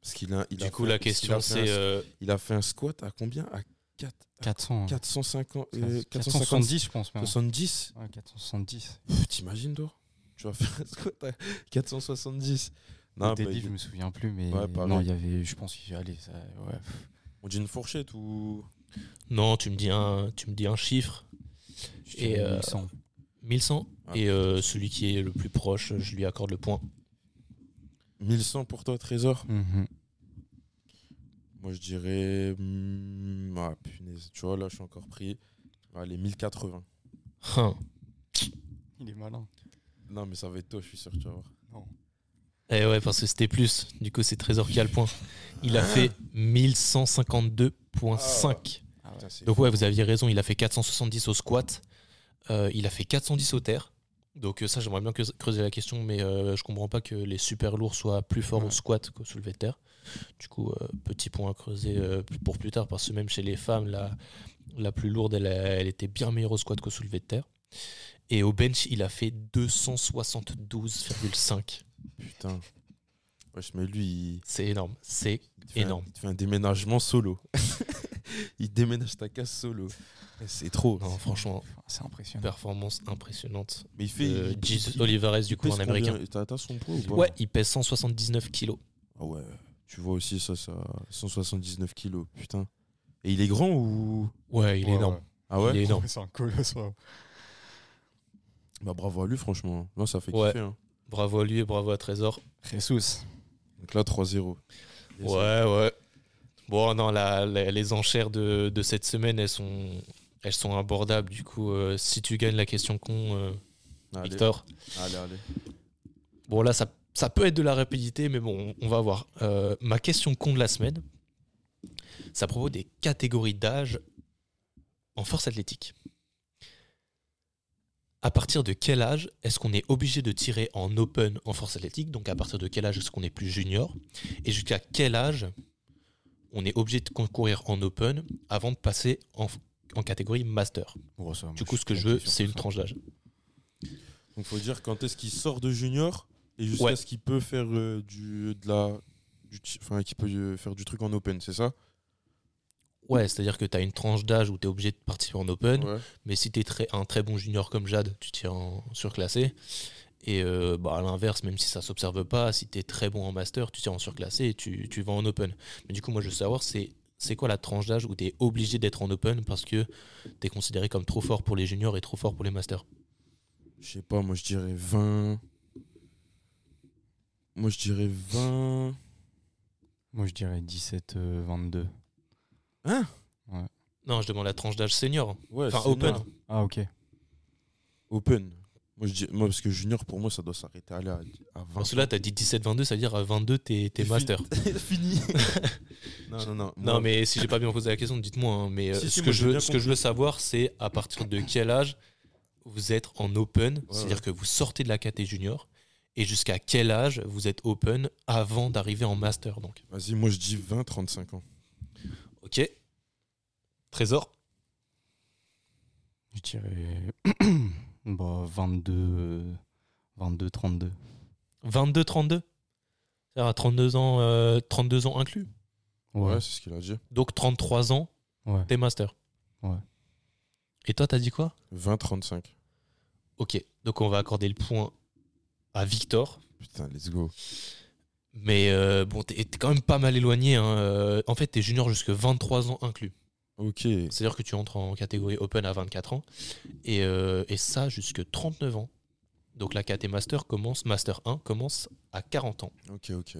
Parce qu'il a. il Du a coup, fait- la question c'est un- euh, Il a fait un squat à combien? À 4, 400. 450. euh, 470, je pense. Même. 470 Ouais, 470. Pff, T'imagines, toi? Tu vas faire un squat à 470 Non, Au bah, je me souviens plus, mais Ouais, non, il y avait, je pense qu'il allait, ça, ouais. on dit une fourchette ou. non, tu me dis un, tu me dis un chiffre, Je Et, dirais euh, 1100. 1100 Ah, et euh, celui qui est le plus proche, je lui accorde le point. 1100 pour toi, Trésor? Mhm. Moi, je dirais. hmm, ah, punaise. Tu vois, là, je suis encore pris. Allez, 1080. Hein. Il est malin. Non, mais ça va être toi, je suis sûr, tu vas voir. Eh ouais, parce que c'était plus. Du coup, c'est Trésor qui a le point. Il a Ah. fait 1152.5. Ah Putain, c'est Donc fou. ouais, vous aviez raison, il a fait 470 au squat, euh, il a fait 410 au terre. Donc euh, ça, j'aimerais bien creuse- creuser la question, mais euh, je comprends pas que les super lourds soient plus forts au squat qu'au soulevé de terre. Du coup, euh, petit point à creuser euh, pour plus tard, parce que même chez les femmes, la, la plus lourde, elle était bien meilleure au squat qu'au soulevé de terre. Et au bench, il a fait 272,5. Putain. Wesh, mais lui, il, C'est énorme, c'est fait un- Énorme. il te fait un déménagement solo. il déménage ta case solo. C'est trop. non, franchement, C'est impressionnant. performance impressionnante. Mais il fait. Euh, il- Gis il- Olivares, du coup, en américain. T'as son poids ou pas? Ouais, il pèse 179 kilos. Ah ouais. Tu vois aussi ça, ça. 179 kilos. Putain. Et il est grand ou? Ouais, il est Ouais, énorme. ouais. Ah ouais? Il est énorme. C'est un colosse. Bah bravo à lui, franchement. Non, ça fait Ouais. kiffer. hein. Bravo à lui et bravo à Trésor. Jesus. Donc là, 3-0. Yes. Ouais, ouais. Bon, non, la- la- les enchères de, de cette semaine, elles sont, elles sont abordables. Du coup, euh, si tu gagnes la question con, euh, Allez, Victor. allez, allez. Bon, là, ça, ça peut être de la rapidité, mais bon, on va voir. Euh, ma question con de la semaine, ça propos des catégories d'âge en force athlétique. À partir de quel âge est-ce qu'on est obligé de tirer en open en force athlétique? Donc à partir de quel âge est-ce qu'on est plus junior? Et jusqu'à quel âge on est obligé de concourir en open avant de passer en, en catégorie master? Ça, Du coup, ce que je veux, c'est une tranche d'âge. Donc faut dire quand est-ce qu'il sort de junior et jusqu'à Ouais. ce qu'il peut faire euh, du de la du enfin qu'il peut euh, faire du truc en open, c'est ça? Ouais, c'est-à-dire que tu as une tranche d'âge où tu es obligé de participer en open. Ouais. Mais si tu es très, un très bon junior comme Jade, tu tires en surclassé. Et euh, bah, à l'inverse, même si ça s'observe pas, si tu es très bon en master, tu tires en surclassé et tu, tu vas en open. Mais du coup, moi, je veux savoir, c'est c'est quoi la tranche d'âge où tu es obligé d'être en open parce que tu es considéré comme trop fort pour les juniors et trop fort pour les masters? Je sais pas, moi je dirais 20 Moi je dirais 20 Moi, je dirais 17, euh, 22. Hein Non, je demande la tranche d'âge senior. Ouais, Enfin, open. Ah, ok. Open. Moi je dis moi parce que junior pour moi ça doit s'arrêter à, là, à 20. Parce que là, tu as dit 17-22, ça veut dire à 22, tu es, C'est master. Fini. non non non. Non, mais si j'ai pas bien posé la question, dites-moi. hein. Mais euh, Si, ce, que je veux, ce que je veux savoir, c'est à partir de quel âge vous êtes en open, c'est-à-dire ouais. que vous sortez de la KT junior, et jusqu'à quel âge vous êtes open avant d'arriver en master. Donc, Vas-y, moi je dis 20 35 ans. Ok. Trésor Je dirais bah, 22, euh, 22, 32. 22-32 C'est-à-dire à 32 ans, euh, 32 ans inclus? Ouais, Ouais. c'est ce qu'il a dit. Donc 33 ans, ouais. t'es master. Ouais. Et toi, t'as dit quoi? 20 35. Ok. Donc on va accorder le point à Victor. Putain, let's go. Mais euh, bon, t'es quand même pas mal éloigné. hein. Euh, En fait, t'es junior jusque 23 ans inclus. Ok. C'est-à-dire que tu entres en catégorie Open à 24 ans. Et, euh, et ça, jusque 39 ans. Donc la KT Master commence, Master 1 commence à 40 ans. Ok, ok.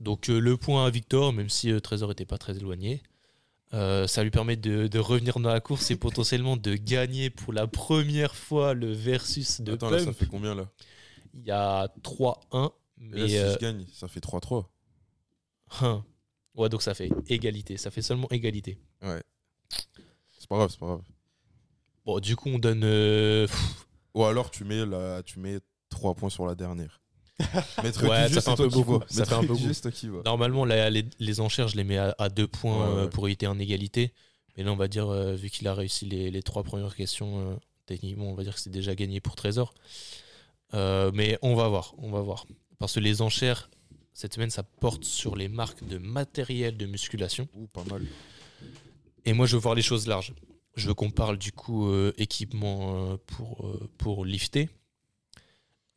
Donc euh, le point à Victor, même si Trésor n'était pas très éloigné, euh, ça lui permet de, de revenir dans la course et potentiellement de gagner pour la première fois le versus de Attends, là, ça fait combien là? Il y a 3-1, Et là, mais si euh, je gagne, ça fait 3-3. hein. ouais, donc ça fait égalité, ça fait seulement égalité. Ouais. C'est pas grave, c'est pas grave. Bon, du coup, on donne. euh, Ou alors tu mets, la, tu mets 3 points sur la dernière. Maître Ouais, du ça fait un peu beaucoup, ça fait un peu qui vois. Normalement, les, les enchères, je les mets à, à deux points Ouais, euh, ouais. pour éviter en égalité. Mais là, on va dire, euh, vu qu'il a réussi les, les trois premières questions, euh, techniquement, on va dire que c'est déjà gagné pour Trésor. Euh, mais on va voir, on va voir. Parce que les enchères, cette semaine, ça porte sur les marques de matériel de musculation. Ouh, pas mal. Et moi, je veux voir les choses larges. Je veux qu'on parle du coup euh, équipement euh, pour, euh, pour lifter.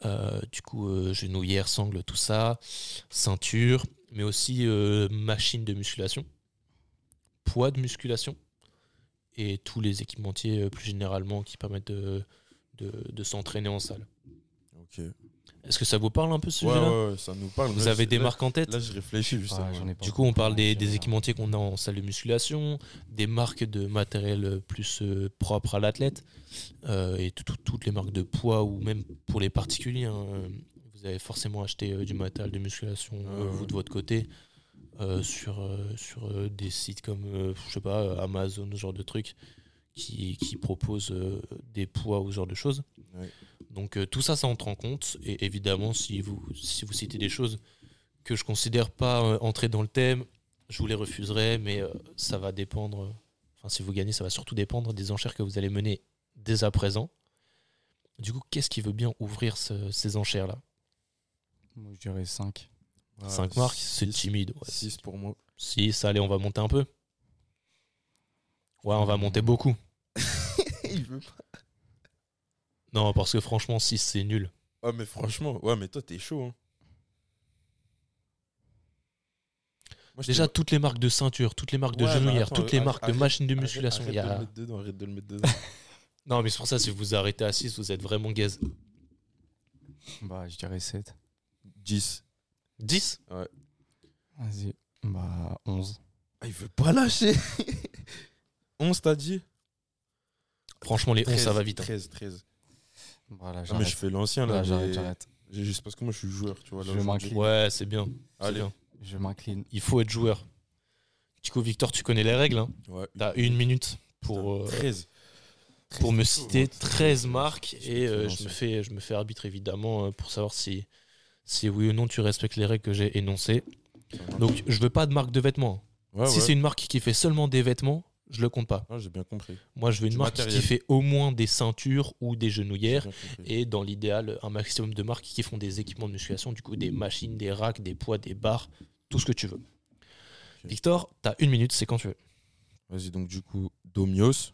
Euh, du coup, genouillère, sangle, tout ça. Ceinture, mais aussi machine de musculation. Poids de musculation. Et tous les équipementiers plus généralement qui permettent de, de, de s'entraîner en salle. Ok. Est-ce que ça vous parle un peu ce Ouais, sujet-là ouais, ouais, ça nous parle. Vous Là, avez des là- marques en tête Là, je réfléchis justement. Ah, Du coup, on parle des, équipementiers qu'on a en salle de musculation, des marques de matériel plus euh, propre à l'athlète, euh, et tout- tout- toutes les marques de poids, ou même pour les particuliers. hein, euh, vous avez forcément acheté euh, du matériel de musculation, euh, ouais. vous de votre côté, euh, sur, euh, sur euh, des sites comme, euh, je sais pas, euh, Amazon, ce genre de trucs, qui, qui proposent euh, des poids ou ce genre de choses. Ouais. Donc euh, tout ça, ça entre en compte. Et évidemment, si vous, si vous citez des choses que je considère pas euh, entrer dans le thème, je vous les refuserai, mais euh, ça va dépendre. Enfin, si vous gagnez, ça va surtout dépendre des enchères que vous allez mener dès à présent. Du coup, qu'est-ce qui veut bien ouvrir ce- ces enchères-là? Moi, je dirais 5. 5 marques, c'est six. timide. 6 pour moi. 6, allez, on va monter un peu. Ouais, on va monter beaucoup. Il veut pas. Non, parce que franchement, 6, c'est nul. Ah, mais franchement, ouais, mais toi, t'es chaud. Hein. Moi, je Déjà, t'ai- toutes les marques de ceinture, toutes les marques de Ouais, mais genouillères, attends, toutes les arrête- marques de arrête- machines de arrête- musculation. Arrête il y de a- le mettre dedans, arrête de le mettre dedans. Non, mais c'est pour ça, si vous vous arrêtez à 6, vous êtes vraiment gaze. Bah, je dirais 7. 10. 10 Vas-y. Bah, 11. Ah, il veut pas lâcher. 11, t'as dit? Franchement, les 11, ça va vite. hein. 13, 13. Voilà, Ah, mais j'arrête. je fais l'ancien là. Là, j'arrête, j'ai juste parce que moi, je suis joueur, tu vois. Là, Je aujourd'hui. m'incline. Ouais, c'est bien. Allez. bien. Je m'incline. Il faut être joueur. Du coup, Victor, tu connais les règles. Hein Ouais. T'as une minute pour, euh, 13. pour me 13, citer ouais. 13 marques et euh, je, me fais, je me fais arbitre évidemment euh, pour savoir si, si oui ou non tu respectes les règles que j'ai énoncées. Donc, je veux pas de marque de vêtements. ouais, si ouais. c'est une marque qui fait seulement des vêtements, je le compte pas. Ah, j'ai bien compris. Moi, je veux une Du marque matériel. qui fait au moins des ceintures ou des genouillères. Et dans l'idéal, un maximum de marques qui font des équipements de musculation, du coup des machines, des racks, des poids, des barres, tout ce que tu veux. Victor, t'as une minute, c'est quand tu veux. Vas-y, donc du coup, Domios.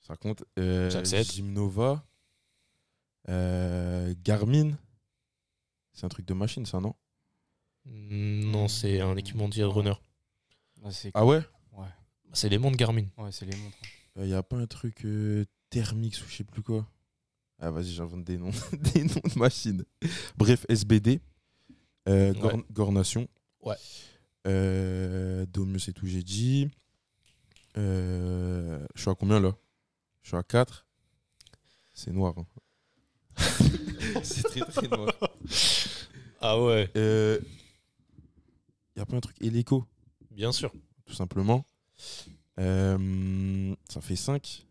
Ça compte. Euh, J'accepte. Gymnova. Euh, Garmin. C'est un truc de machine, ça, non? Non, c'est un équipement de runner. Ah ouais Ouais? C'est les montres Garmin. Ouais, c'est les montres. Il n'y a pas un truc euh, Thermix ou je sais plus quoi? Ah, vas-y, j'invente des noms, des noms de machines. Bref, SBD. Euh, Ouais. Gornation. Ouais. Euh, Domios et tout, j'ai dit. Euh, je suis à combien là? Je suis à 4. C'est noir. hein. C'est très très noir. Ah ouais, Il n'y a pas un truc hélico, bien sûr. tout simplement. Euh, ça fait 5.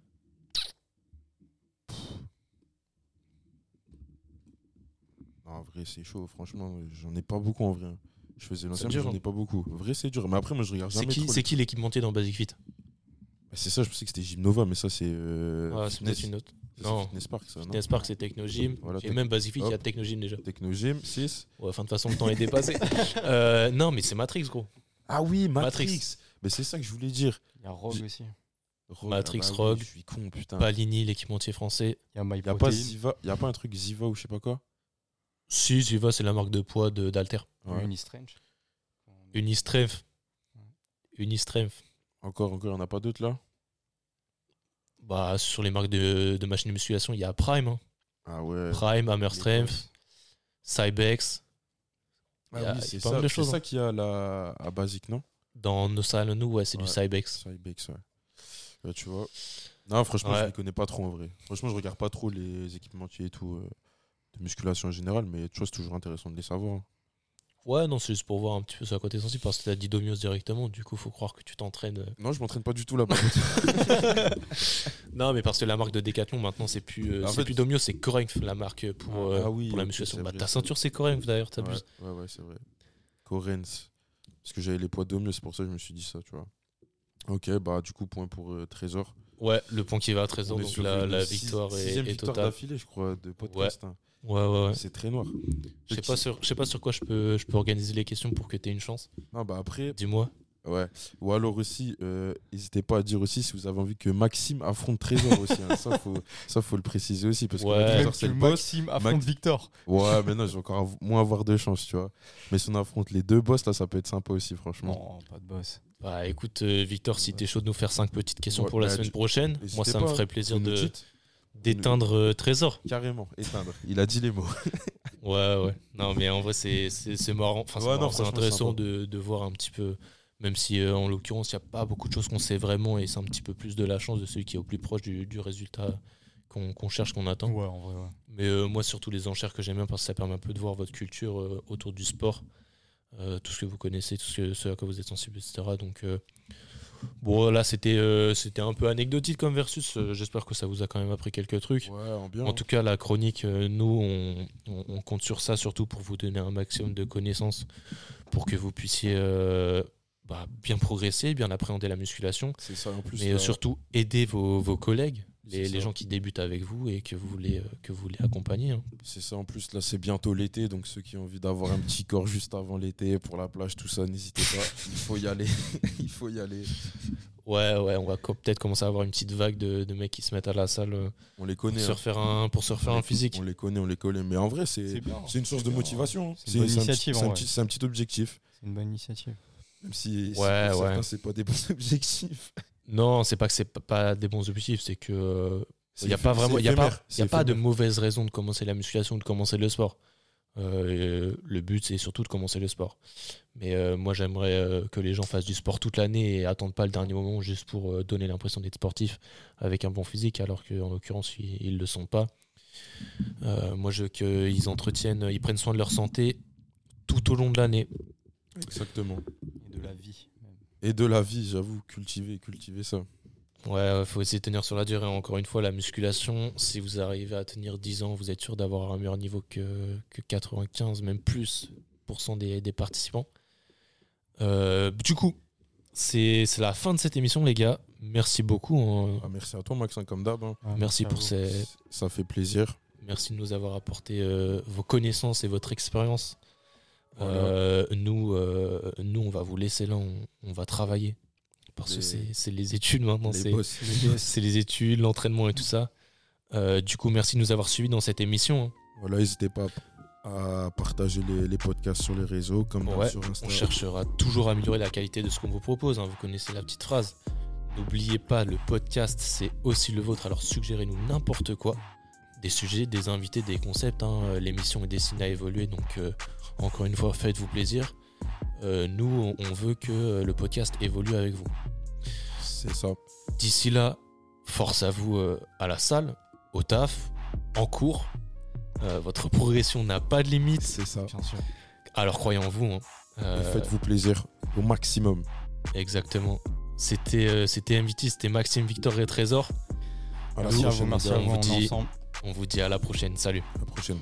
En vrai, c'est chaud, franchement. J'en ai pas beaucoup en vrai. Je faisais l'ancien, mais j'en hein. ai pas beaucoup. En vrai, c'est dur. Mais après, moi, je regarde C'est jamais c'est qui l'équipementier dans Basic Fit? Bah, c'est ça, je pensais que c'était Gymnova, mais ça, c'est. euh, Ah, C'est peut-être une autre. C'est Non. Fitness Park, ça, non Fitness Park, c'est Technogym. Voilà, et même Basic Fit, il y a. Technogym déjà. Technogym, 6. Ouais, enfin, de toute façon, le temps est dépassé. Euh, non, mais c'est Matrix, gros. Ah oui, Matrix. Matrix. Mais c'est ça que je voulais dire. Il y a Rogue aussi. Rogue, Matrix, ah bah oui, Rogue. Je suis con, putain. Palini, l'équipementier français. Il y a My Y a pas. Ziva, y a pas un truc Ziva ou je sais pas quoi? Si, Ziva, c'est la marque de poids de- d'Alter. Ouais. Unistrange. Unistrength. Unistrength. Encore, encore, il n'y en a pas d'autres là? Bah, sur les marques de, de machines de musculation, il y a Prime. hein. Ah ouais. Prime, Hammer Strength. Cybex. Ah il y a- oui, il y a c'est pas mal ça, de c'est choses, ça hein. qu'il y a là, à Basic, non? Dans nos salles, nous, ouais, c'est du Ouais. Cybex. Cybex, ouais. Ouais, tu vois. Non, franchement, je Ouais. ne les connais pas trop en vrai. Franchement, je regarde pas trop les équipementiers et tout euh, de musculation en général, mais tu vois, c'est toujours intéressant de les savoir. Ouais, non, c'est juste pour voir un petit peu sur la côté sensible parce que t'as dit Domios directement, du coup, faut croire que tu t'entraînes. euh. Non, je m'entraîne pas du tout là-bas. non, mais parce que la marque de Decathlon maintenant, c'est plus, euh, c'est plus Domios, c'est Corinth, la marque pour, Ah, euh, ah oui, pour la musculation. Bah, ta ceinture, c'est Corinth d'ailleurs, ouais, t'abuses. ouais, ouais, c'est vrai. Corens. Parce que j'avais les poids d'homme, c'est pour ça que je me suis dit ça, tu vois. Ok, bah du coup, point pour euh, Trésor. Ouais, le point qui va à 13 ans, On est donc la, la six- victoire est, est victoire totale. d'affilée, je crois, de podcast. hein. Ouais, ouais, ouais. C'est très noir. Je sais pas, sur, je sais pas sur quoi je peux, je peux organiser les questions pour que tu aies une chance. Non, bah après, Dis-moi. Ouais. Ou alors aussi, euh, n'hésitez pas à dire aussi si vous avez envie que Maxime affronte Trésor aussi. hein. Ça, faut, ça, faut le préciser aussi. Parce que Ouais. Trésor, c'est le boss. Maxime affronte Victor. Ouais, mais non, j'ai encore av- moins avoir de chance, tu vois. Mais si on affronte les deux boss, là, ça peut être sympa aussi, franchement. Non, pas de boss. Bah écoute, euh, Victor, si t'es chaud de nous faire cinq petites questions Ouais, pour la bah, semaine tu- prochaine, moi ça me pas, ferait plaisir de d'éteindre euh, Trésor. Carrément, éteindre. Il a dit les mots. Ouais, ouais. Non, mais en vrai, c'est c'est- c'est marrant. Enfin, c'est Ouais, non, marrant, c'est franchement, intéressant de, de voir un petit peu, même si euh, en l'occurrence, il n'y a pas beaucoup de choses qu'on sait vraiment et c'est un petit peu plus de la chance de celui qui est au plus proche du, du résultat qu'on cherche, qu'on attend. Ouais, en vrai, ouais. Mais euh, moi, surtout les enchères que j'aime bien parce que ça permet un peu de voir votre culture euh, autour du sport, tout ce que vous connaissez, tout ce, que, ce à quoi vous êtes sensible, etc. Donc, bon, là, c'était c'était un peu anecdotique comme versus. J'espère que ça vous a quand même appris quelques trucs. Ouais, en tout cas, la chronique, nous, on, on- on compte sur ça surtout pour vous donner un maximum de connaissances pour que vous puissiez bah, bien progresser, bien appréhender la musculation, c'est ça en plus. mais euh, surtout aider vos, vos collègues, les, gens qui débutent avec vous et que vous voulez, euh, que vous voulez accompagner. hein. C'est ça en plus. Là, c'est bientôt l'été, donc ceux qui ont envie d'avoir un petit corps juste avant l'été pour la plage, tout ça, n'hésitez pas. Il faut y aller. Il faut y aller. Ouais, ouais, on va co- peut-être commencer à avoir une petite vague de, de mecs qui se mettent à la salle euh, On les pour connaît. se hein. refaire un, pour se refaire un physique. On les connaît, on les connaît. Mais en vrai, c'est une source de motivation. hein. C'est une bonne initiative, un, c'est un petit objectif. C'est une bonne initiative. Même si, si Ouais, pour ouais. c'est pas des bons objectifs. Non, c'est pas que c'est pas- pas des bons objectifs, c'est que euh, Il n'y a pas vraiment, il y a pas, éphémère, il y a c'est pas de mauvaise raison de commencer la musculation ou de commencer le sport. Euh, le but, c'est surtout de commencer le sport. Mais euh, moi, j'aimerais euh, que les gens fassent du sport toute l'année et attendent pas le dernier moment juste pour euh, donner l'impression d'être sportif avec un bon physique, alors qu'en l'occurrence, ils, ils le sont pas. Euh, moi, je veux qu'ils entretiennent, ils prennent soin de leur santé tout au long de l'année. Exactement. Et de la vie. même. Et de la vie, j'avoue, cultiver, cultiver ça. Ouais, il faut essayer de tenir sur la durée. Encore une fois, la musculation, si vous arrivez à tenir 10 ans, vous êtes sûr d'avoir un meilleur niveau que, que 95, même plus, pour cent des, des participants. Euh, du coup, c'est c'est la fin de cette émission, les gars. Merci beaucoup. hein. Ah, merci à toi, Maxime, comme d'hab. hein. Ouais, Merci pour ces, Ça fait plaisir. merci de nous avoir apporté euh, vos connaissances et votre expérience. Voilà. Euh, nous, euh, nous, on va vous laisser là, on, on va travailler. Parce que Les- c'est c'est les études maintenant. c'est- les études, l'entraînement et tout ça. Euh, du coup, merci de nous avoir suivis dans cette émission. hein. Voilà, n'hésitez pas à partager les, les podcasts sur les réseaux, comme Ouais, sur Insta. On cherchera toujours à améliorer la qualité de ce qu'on vous propose. hein. Vous connaissez la petite phrase. N'oubliez pas, le podcast, c'est aussi le vôtre. Alors suggérez-nous n'importe quoi. Des sujets, des invités, des concepts. hein. L'émission est destinée à évoluer. Donc, euh, encore une fois, faites-vous plaisir. Euh, nous, on- veut que euh, le podcast évolue avec vous. C'est ça. D'ici là, force à vous euh, à la salle, au taf, en cours. Euh, votre progression n'a pas de limite. C'est ça. Bien sûr. Alors croyez en vous. hein. Euh, Faites-vous plaisir au maximum. exactement. C'était euh, c'était MVT, c'était Maxime, Victor et Trésor. À la Merci à vous, merci vous. on est dit- ensemble. On vous dit à la prochaine. Salut. À la prochaine.